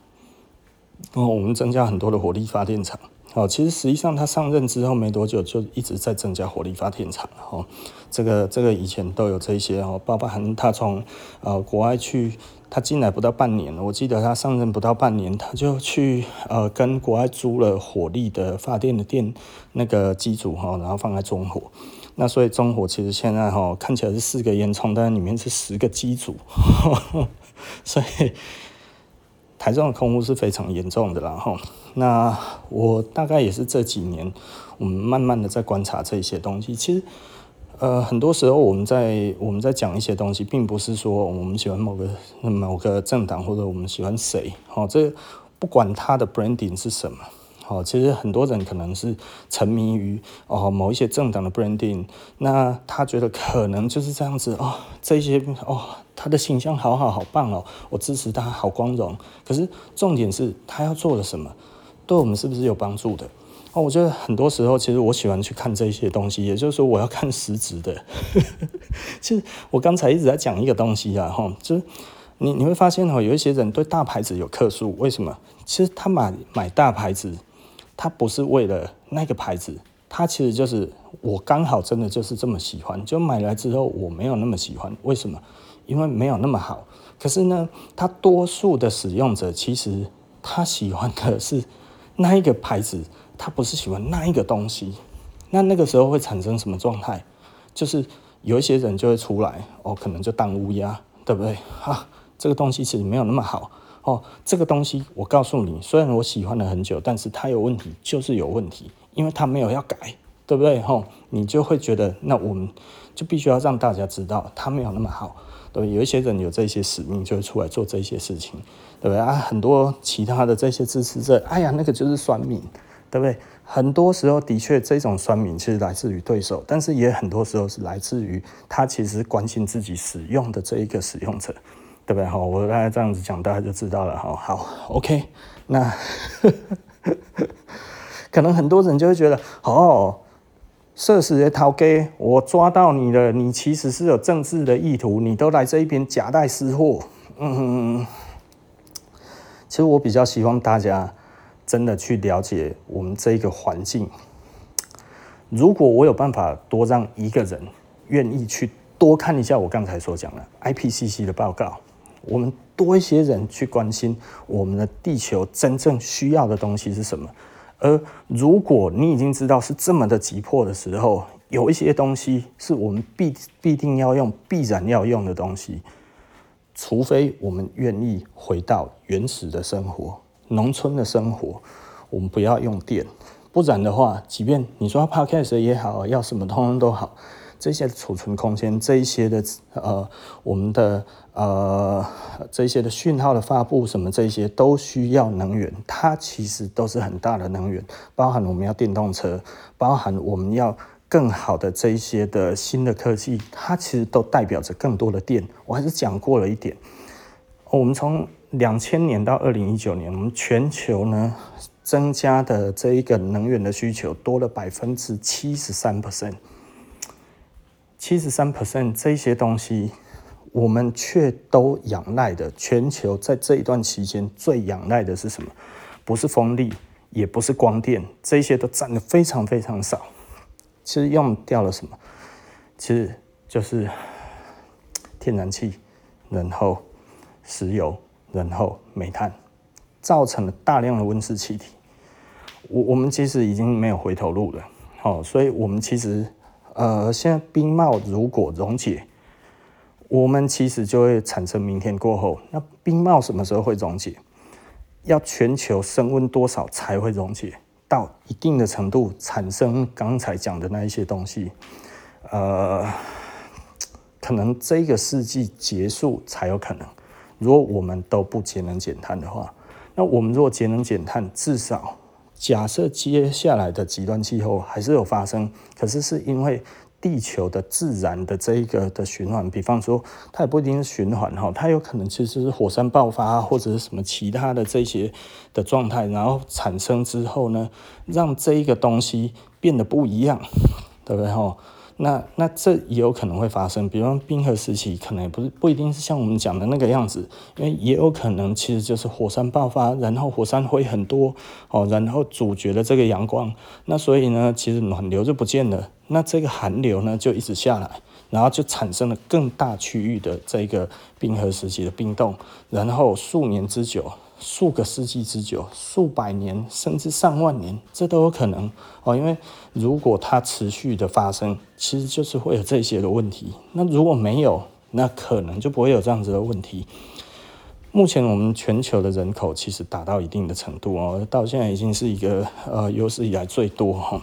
Speaker 1: 哦，我们增加很多的火力发电厂。哦，其实实际上他上任之后没多久，就一直在增加火力发电厂。哦，这个这个以前都有这些哦，包含他从呃国外去。他进来不到半年，我记得他上任不到半年，他就去呃跟国外租了火力的发电的电那个机组哈，然后放在中火。那所以中火其实现在哈看起来是四个烟囱，但里面是十个机组，所以台中的空污是非常严重的啦哈。那我大概也是这几年，我们慢慢的在观察这些东西，其实。呃，很多时候我们在我们在讲一些东西，并不是说我们喜欢某个某个政党或者我们喜欢谁，好，这不管他的 branding 是什么，好，其实很多人可能是沉迷于哦某一些政党的 branding，那他觉得可能就是这样子哦，这些哦他的形象好好好棒哦，我支持他，好光荣。可是重点是他要做的什么，对我们是不是有帮助的？哦，我觉得很多时候，其实我喜欢去看这些东西，也就是说，我要看实质的。其实我刚才一直在讲一个东西啊，哈，就是你你会发现哦，有一些人对大牌子有客诉，为什么？其实他买买大牌子，他不是为了那个牌子，他其实就是我刚好真的就是这么喜欢，就买来之后我没有那么喜欢，为什么？因为没有那么好。可是呢，他多数的使用者其实他喜欢的是那一个牌子。他不是喜欢那一个东西，那那个时候会产生什么状态？就是有一些人就会出来哦，可能就当乌鸦，对不对？啊，这个东西其实没有那么好哦。这个东西我告诉你，虽然我喜欢了很久，但是它有问题，就是有问题，因为它没有要改，对不对？吼，你就会觉得，那我们就必须要让大家知道它没有那么好，对不对？有一些人有这些使命，就会出来做这些事情，对不对啊？很多其他的这些支持者，哎呀，那个就是酸民。对不对？很多时候的确，这种酸民其实来自于对手，但是也很多时候是来自于他其实关心自己使用的这一个使用者，对不对？好，我大概这样子讲，大家就知道了。好，好，OK。那 可能很多人就会觉得，哦，社死的逃给我抓到你了，你其实是有政治的意图，你都来这一边夹带私货。嗯，其实我比较希望大家。真的去了解我们这一个环境。如果我有办法多让一个人愿意去多看一下我刚才所讲的 IPCC 的报告，我们多一些人去关心我们的地球真正需要的东西是什么。而如果你已经知道是这么的急迫的时候，有一些东西是我们必必定要用、必然要用的东西，除非我们愿意回到原始的生活。农村的生活，我们不要用电，不然的话，即便你说 Podcast 也好，要什么通通都好，这些储存空间，这一些的呃，我们的呃，这些的讯号的发布什么，这些都需要能源，它其实都是很大的能源，包含我们要电动车，包含我们要更好的这一些的新的科技，它其实都代表着更多的电。我还是讲过了一点，我们从。两千年到二零一九年，我们全球呢增加的这一个能源的需求多了百分之七十三 percent，七十三 percent 这些东西，我们却都仰赖的。全球在这一段期间最仰赖的是什么？不是风力，也不是光电，这些都占的非常非常少。其实用掉了什么？其实就是天然气，然后石油。然后煤炭造成了大量的温室气体，我我们其实已经没有回头路了，好，所以我们其实呃，现在冰帽如果溶解，我们其实就会产生明天过后。那冰帽什么时候会溶解？要全球升温多少才会溶解？到一定的程度，产生刚才讲的那一些东西，呃，可能这个世纪结束才有可能。如果我们都不节能减碳的话，那我们如果节能减碳，至少假设接下来的极端气候还是有发生，可是是因为。地球的自然的这一个的循环，比方说它也不一定是循环哈，它有可能其实是火山爆发或者是什么其他的这些的状态，然后产生之后呢，让这一个东西变得不一样，对不对哈？那那这也有可能会发生，比方冰河时期可能也不是不一定是像我们讲的那个样子，因为也有可能其实就是火山爆发，然后火山灰很多哦，然后阻绝了这个阳光，那所以呢，其实暖流就不见了，那这个寒流呢就一直下来，然后就产生了更大区域的这个冰河时期的冰冻，然后数年之久。数个世纪之久，数百年甚至上万年，这都有可能哦。因为如果它持续的发生，其实就是会有这些的问题。那如果没有，那可能就不会有这样子的问题。目前我们全球的人口其实达到一定的程度哦，到现在已经是一个呃有史以来最多哈。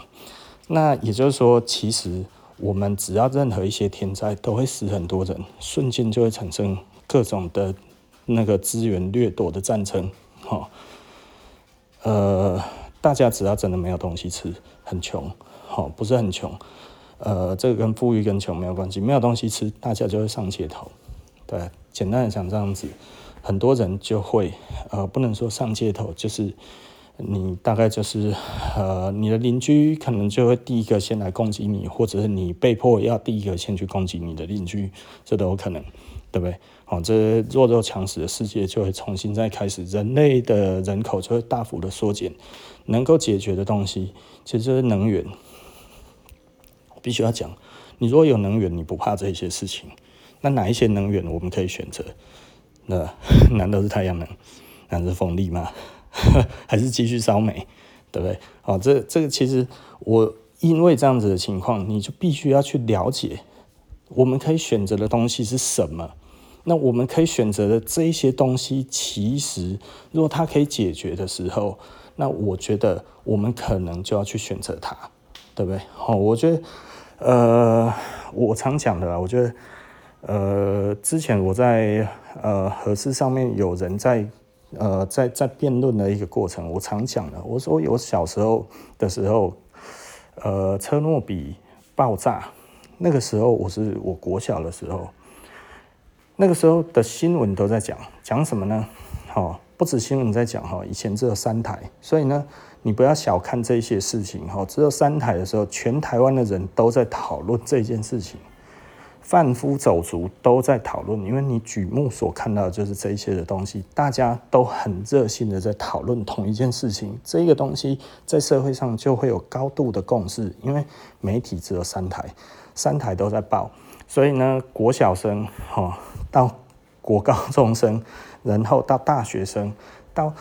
Speaker 1: 那也就是说，其实我们只要任何一些天灾，都会死很多人，瞬间就会产生各种的。那个资源掠夺的战争，哈，呃，大家只要真的没有东西吃，很穷，好，不是很穷，呃，这个跟富裕跟穷没有关系，没有东西吃，大家就会上街头，对，简单的讲这样子，很多人就会，呃，不能说上街头，就是你大概就是，呃，你的邻居可能就会第一个先来攻击你，或者是你被迫要第一个先去攻击你的邻居，这都有可能，对不对？好，这弱肉强食的世界就会重新再开始，人类的人口就会大幅的缩减，能够解决的东西其实就是能源。我必须要讲，你如果有能源，你不怕这些事情，那哪一些能源我们可以选择？那 难道是太阳能？难道是风力吗？还是继续烧煤？对不对？好，这这个其实我因为这样子的情况，你就必须要去了解，我们可以选择的东西是什么。那我们可以选择的这一些东西，其实如果它可以解决的时候，那我觉得我们可能就要去选择它，对不对？好，我觉得，呃，我常讲的啦，我觉得，呃，之前我在呃核四上面有人在呃在在辩论的一个过程，我常讲的，我说我小时候的时候，呃，车诺比爆炸那个时候，我是我国小的时候。那个时候的新闻都在讲讲什么呢？哦，不止新闻在讲哈，以前只有三台，所以呢，你不要小看这些事情哈。只有三台的时候，全台湾的人都在讨论这件事情，贩夫走卒都在讨论，因为你举目所看到的就是这一些的东西，大家都很热心的在讨论同一件事情，这个东西在社会上就会有高度的共识，因为媒体只有三台，三台都在报，所以呢，国小生哈。到国高中生，然后到大学生，到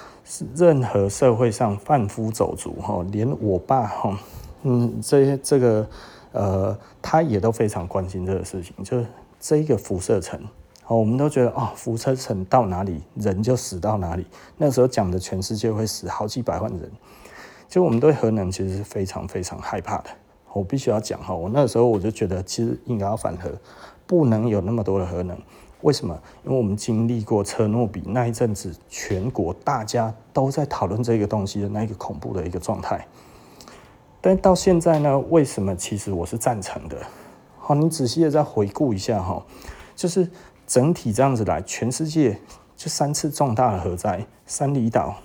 Speaker 1: 任何社会上贩夫走卒哈，连我爸哈，嗯，这这个呃，他也都非常关心这个事情，就是这个辐射层，哦，我们都觉得哦，辐射层到哪里人就死到哪里，那时候讲的全世界会死好几百万人，就我们对核能其实是非常非常害怕的，我必须要讲哈，我那时候我就觉得其实应该要反核，不能有那么多的核能。为什么？因为我们经历过车诺比那一阵子，全国大家都在讨论这个东西的那一个恐怖的一个状态。但到现在呢？为什么？其实我是赞成的。好，你仔细的再回顾一下哈，就是整体这样子来，全世界就三次重大的核灾：三里岛，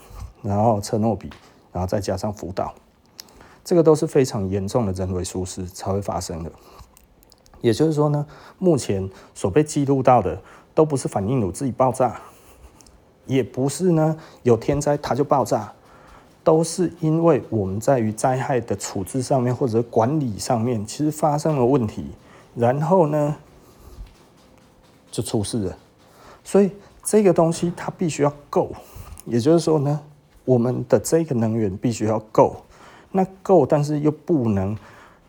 Speaker 1: 然后车诺比，然后再加上福岛，这个都是非常严重的人为疏失才会发生的。也就是说呢，目前所被记录到的都不是反应炉自己爆炸，也不是呢有天灾它就爆炸，都是因为我们在于灾害的处置上面或者管理上面其实发生了问题，然后呢就出事了。所以这个东西它必须要够，也就是说呢，我们的这个能源必须要够，那够但是又不能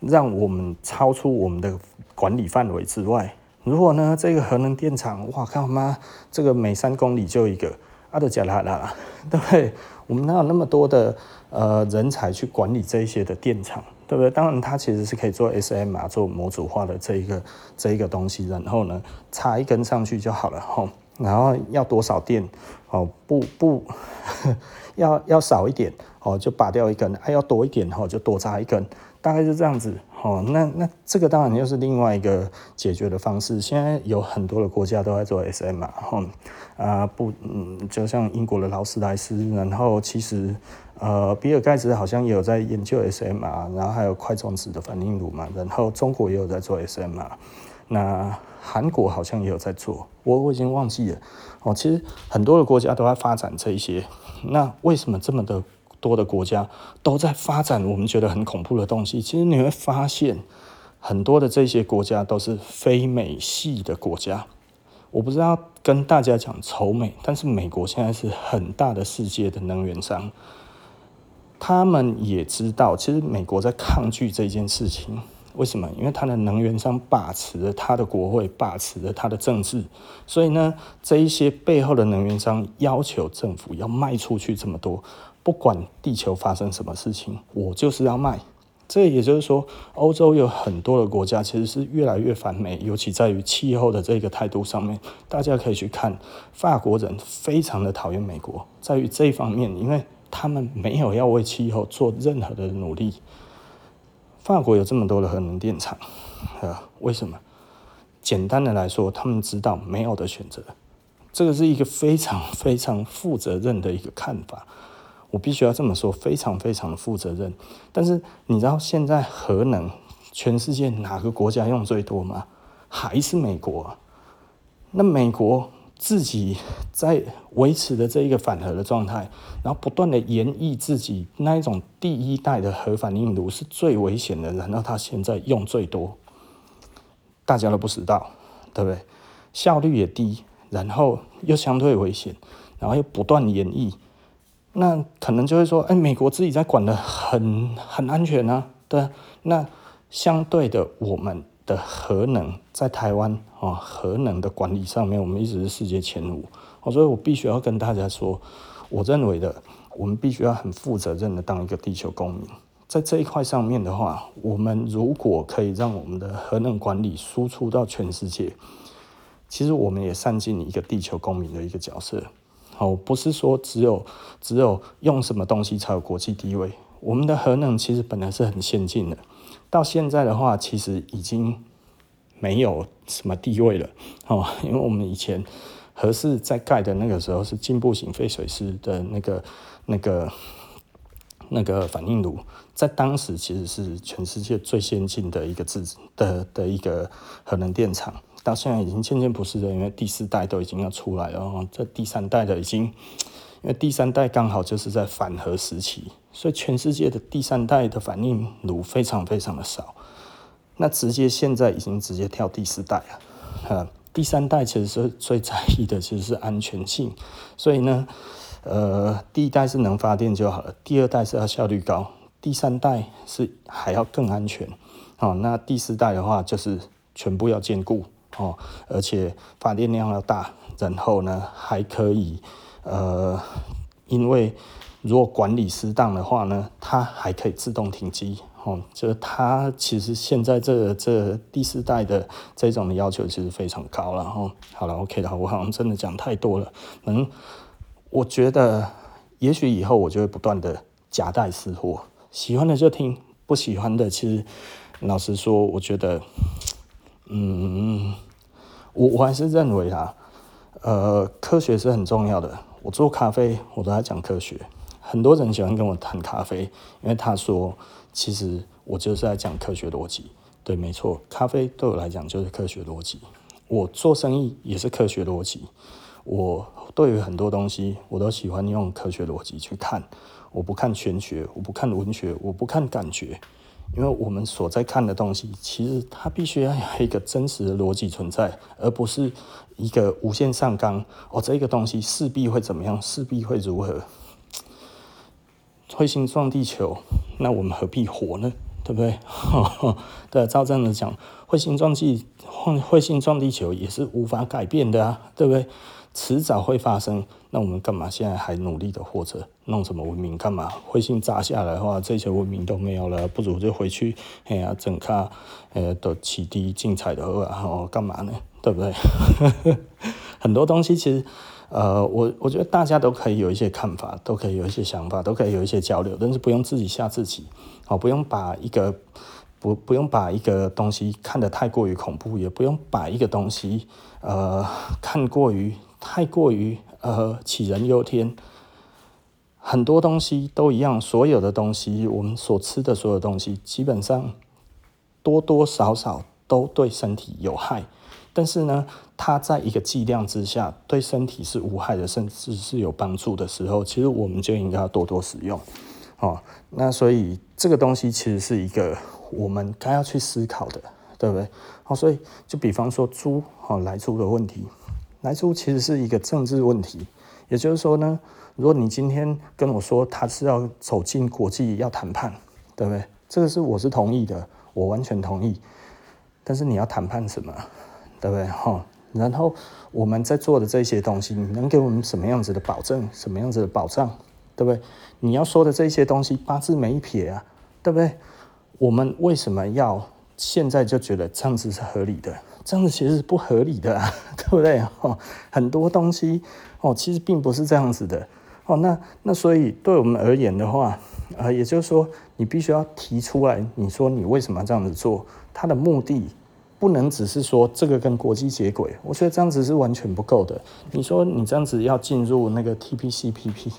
Speaker 1: 让我们超出我们的。管理范围之外，如果呢这个核能电厂，哇靠妈，这个每三公里就一个阿德加拉拉，对不对？我们哪有那么多的呃人才去管理这一些的电厂，对不对？当然，它其实是可以做 SM 啊做模组化的这一个这一个东西，然后呢，插一根上去就好了吼。然后要多少电哦？不不，要要少一点哦，就拔掉一根；还要多一点哦，就多扎一根。大概是这样子。哦，那那这个当然又是另外一个解决的方式。现在有很多的国家都在做 SM 嘛，哈啊不，嗯，就像英国的劳斯莱斯，然后其实呃比尔盖茨好像也有在研究 SM 啊，然后还有块状子的反应炉嘛，然后中国也有在做 SMR，，那韩国好像也有在做，我我已经忘记了。哦，其实很多的国家都在发展这一些，那为什么这么的？多的国家都在发展我们觉得很恐怖的东西，其实你会发现很多的这些国家都是非美系的国家。我不知道跟大家讲仇美，但是美国现在是很大的世界的能源商，他们也知道，其实美国在抗拒这件事情。为什么？因为他的能源商把持着他的国会，把持着他的政治，所以呢，这一些背后的能源商要求政府要卖出去这么多。不管地球发生什么事情，我就是要卖。这也就是说，欧洲有很多的国家其实是越来越反美，尤其在于气候的这个态度上面。大家可以去看，法国人非常的讨厌美国，在于这一方面，因为他们没有要为气候做任何的努力。法国有这么多的核能电厂，呃，为什么？简单的来说，他们知道没有的选择。这个是一个非常非常负责任的一个看法。我必须要这么说，非常非常的负责任。但是你知道现在核能全世界哪个国家用最多吗？还是美国。那美国自己在维持的这一个反核的状态，然后不断的演绎自己那一种第一代的核反应炉是最危险的，然后他现在用最多，大家都不知道，对不对？效率也低，然后又相对危险，然后又不断演绎。那可能就会说，哎，美国自己在管的很很安全啊，对。那相对的，我们的核能在台湾啊，核能的管理上面，我们一直是世界前五。所以我必须要跟大家说，我认为的，我们必须要很负责任的当一个地球公民。在这一块上面的话，我们如果可以让我们的核能管理输出到全世界，其实我们也善尽一个地球公民的一个角色。哦，不是说只有只有用什么东西才有国际地位。我们的核能其实本来是很先进的，到现在的话，其实已经没有什么地位了。哦，因为我们以前核四在盖的那个时候是进步型废水式的那个那个那个反应炉，在当时其实是全世界最先进的一个制的的一个核能电厂。到现在已经渐渐不是了，因为第四代都已经要出来了，这第三代的已经，因为第三代刚好就是在反核时期，所以全世界的第三代的反应炉非常非常的少，那直接现在已经直接跳第四代了，啊，第三代其实是最在意的其实是安全性，所以呢，呃，第一代是能发电就好了，第二代是要效率高，第三代是还要更安全，哦，那第四代的话就是全部要兼顾。哦，而且发电量要大，然后呢还可以，呃，因为如果管理适当的话呢，它还可以自动停机。哦，就是它其实现在这、这、第四代的这种的要求其实非常高了。哦，好了，OK 了，我好像真的讲太多了。嗯，我觉得也许以后我就会不断的夹带私货，喜欢的就听，不喜欢的其实老实说，我觉得。嗯，我我还是认为啊，呃，科学是很重要的。我做咖啡，我都在讲科学。很多人喜欢跟我谈咖啡，因为他说，其实我就是在讲科学逻辑。对，没错，咖啡对我来讲就是科学逻辑。我做生意也是科学逻辑。我对于很多东西，我都喜欢用科学逻辑去看。我不看玄学，我不看文学，我不看感觉。因为我们所在看的东西，其实它必须要有一个真实的逻辑存在，而不是一个无限上纲。哦，这个东西势必会怎么样？势必会如何？彗星撞地球，那我们何必活呢？对不对？对，照这样子讲，彗星撞地，彗星撞地球也是无法改变的啊，对不对？迟早会发生。那我们干嘛现在还努力的活着？弄什么文明干嘛？彗星砸下来的话，这些文明都没有了，不如就回去，哎呀，整卡，呃，都起低精彩的话，然后干嘛呢？对不对？很多东西其实，呃，我我觉得大家都可以有一些看法，都可以有一些想法，都可以有一些交流，但是不用自己吓自己，好，不用把一个不不用把一个东西看得太过于恐怖，也不用把一个东西呃看过于太过于呃杞人忧天。很多东西都一样，所有的东西，我们所吃的所有东西，基本上多多少少都对身体有害。但是呢，它在一个剂量之下，对身体是无害的，甚至是有帮助的时候，其实我们就应该要多多使用。哦，那所以这个东西其实是一个我们该要去思考的，对不对？好，所以就比方说猪，哦，莱猪的问题，莱猪其实是一个政治问题，也就是说呢。如果你今天跟我说他是要走进国际要谈判，对不对？这个是我是同意的，我完全同意。但是你要谈判什么，对不对？哈，然后我们在做的这些东西，你能给我们什么样子的保证？什么样子的保障？对不对？你要说的这些东西八字没一撇啊，对不对？我们为什么要现在就觉得这样子是合理的？这样子其实是不合理的啊，对不对？哈，很多东西哦，其实并不是这样子的。哦，那那所以对我们而言的话，呃，也就是说，你必须要提出来，你说你为什么这样子做？它的目的不能只是说这个跟国际接轨，我觉得这样子是完全不够的。你说你这样子要进入那个 TPCPP，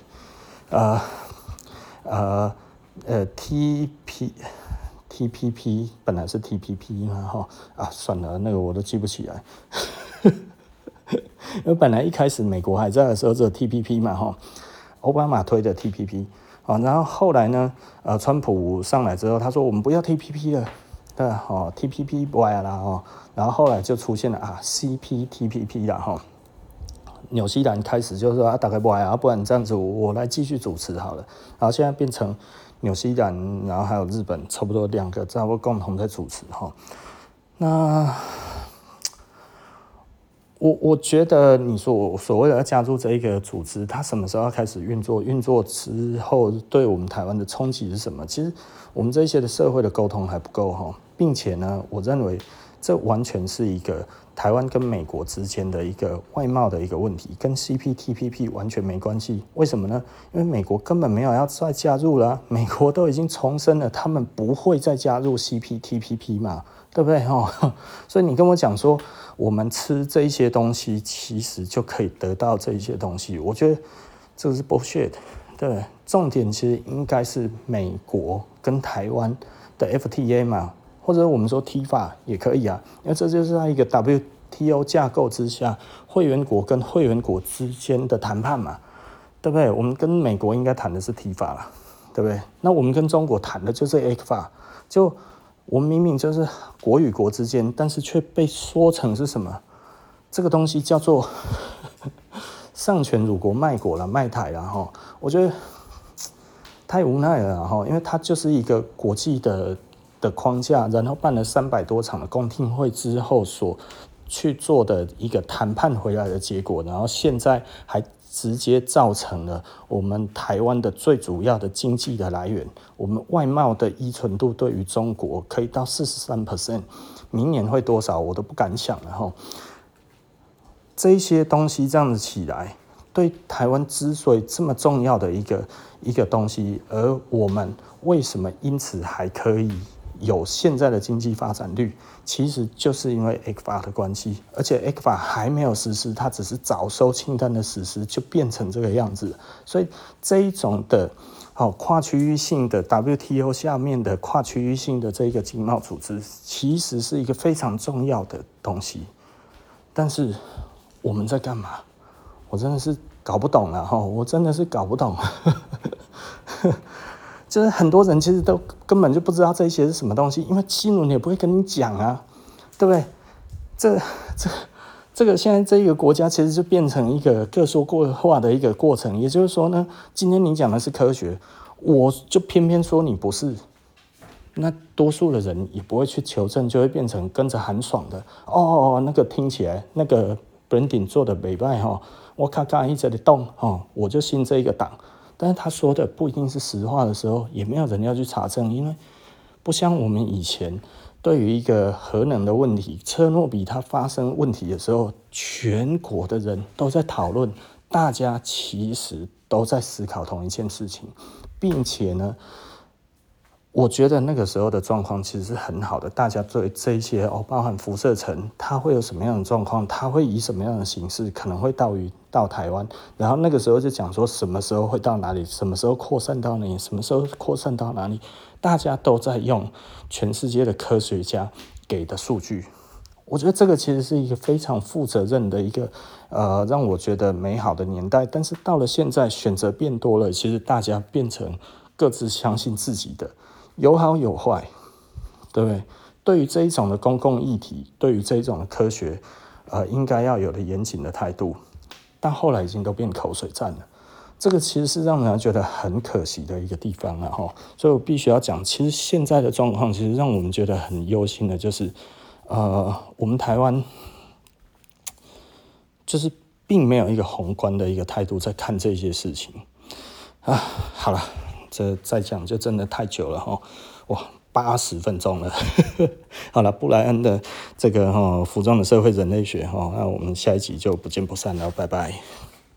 Speaker 1: 呃呃呃 TP TPP 本来是 TPP 嘛，哈啊，算了，那个我都记不起来，因为本来一开始美国还在的时候只有 TPP 嘛，哈。奥巴马推的 TPP 啊，然后后来呢，呃，川普上来之后，他说我们不要 TPP 了，对，哦，TPP 不要了哦，然后后来就出现了啊 CPTPP 了哈，纽西兰开始就是说啊，打开不爱啊，不然这样子我我来继续主持好了，然后现在变成纽西兰，然后还有日本，差不多两个差不多共同在主持哈，那。我我觉得你说我所谓的要加入这一个组织，它什么时候要开始运作？运作之后对我们台湾的冲击是什么？其实我们这些的社会的沟通还不够哈，并且呢，我认为这完全是一个台湾跟美国之间的一个外贸的一个问题，跟 CPTPP 完全没关系。为什么呢？因为美国根本没有要再加入了，美国都已经重申了，他们不会再加入 CPTPP 嘛。对不对哈？所以你跟我讲说，我们吃这一些东西，其实就可以得到这一些东西。我觉得这个是 bullshit。对，重点其实应该是美国跟台湾的 FTA 嘛，或者我们说 T 法也可以啊，因为这就是在一个 WTO 架构之下，会员国跟会员国之间的谈判嘛，对不对？我们跟美国应该谈的是 TIFA 啦，对不对？那我们跟中国谈的就是 ECFA，就。我们明明就是国与国之间，但是却被说成是什么？这个东西叫做 丧权辱国卖国了，卖台了哈！我觉得太无奈了哈，因为它就是一个国际的的框架，然后办了三百多场的公听会之后所去做的一个谈判回来的结果，然后现在还。直接造成了我们台湾的最主要的经济的来源，我们外贸的依存度对于中国可以到四十三 percent，明年会多少我都不敢想了哈。这些东西这样子起来，对台湾之所以这么重要的一个一个东西，而我们为什么因此还可以？有现在的经济发展率，其实就是因为 ECFA 的关系，而且 ECFA 还没有实施，它只是早收清单的实施，就变成这个样子。所以这一种的好跨区域性的 WTO 下面的跨区域性的这个经贸组织，其实是一个非常重要的东西。但是我们在干嘛？我真的是搞不懂了哈，我真的是搞不懂。就是很多人其实都根本就不知道这些是什么东西，因为新闻也不会跟你讲啊，对不对？这、这、这个现在这一个国家其实就变成一个各说各话的一个过程。也就是说呢，今天你讲的是科学，我就偏偏说你不是，那多数的人也不会去求证，就会变成跟着很爽的。哦，那个听起来那个 branding 做的美败哈，我咔咔一直在动哦，我就信这一个党。但是他说的不一定是实话的时候，也没有人要去查证，因为不像我们以前对于一个核能的问题，车诺比它发生问题的时候，全国的人都在讨论，大家其实都在思考同一件事情，并且呢。我觉得那个时候的状况其实是很好的，大家对这一些哦，包含辐射层，它会有什么样的状况，它会以什么样的形式可能会到于到台湾，然后那个时候就讲说什么时候会到哪里，什么时候扩散到哪里，什么时候扩散到哪里，大家都在用全世界的科学家给的数据。我觉得这个其实是一个非常负责任的一个呃，让我觉得美好的年代。但是到了现在，选择变多了，其实大家变成各自相信自己的。有好有坏，对不对？对于这一种的公共议题，对于这一种的科学，呃，应该要有的严谨的态度，但后来已经都变口水战了。这个其实是让人觉得很可惜的一个地方了哈。所以我必须要讲，其实现在的状况，其实让我们觉得很忧心的，就是呃，我们台湾就是并没有一个宏观的一个态度在看这些事情啊。好了。这再讲就真的太久了哈，哇，八十分钟了。好了，布莱恩的这个哈服装的社会人类学哈，那我们下一集就不见不散了，拜拜。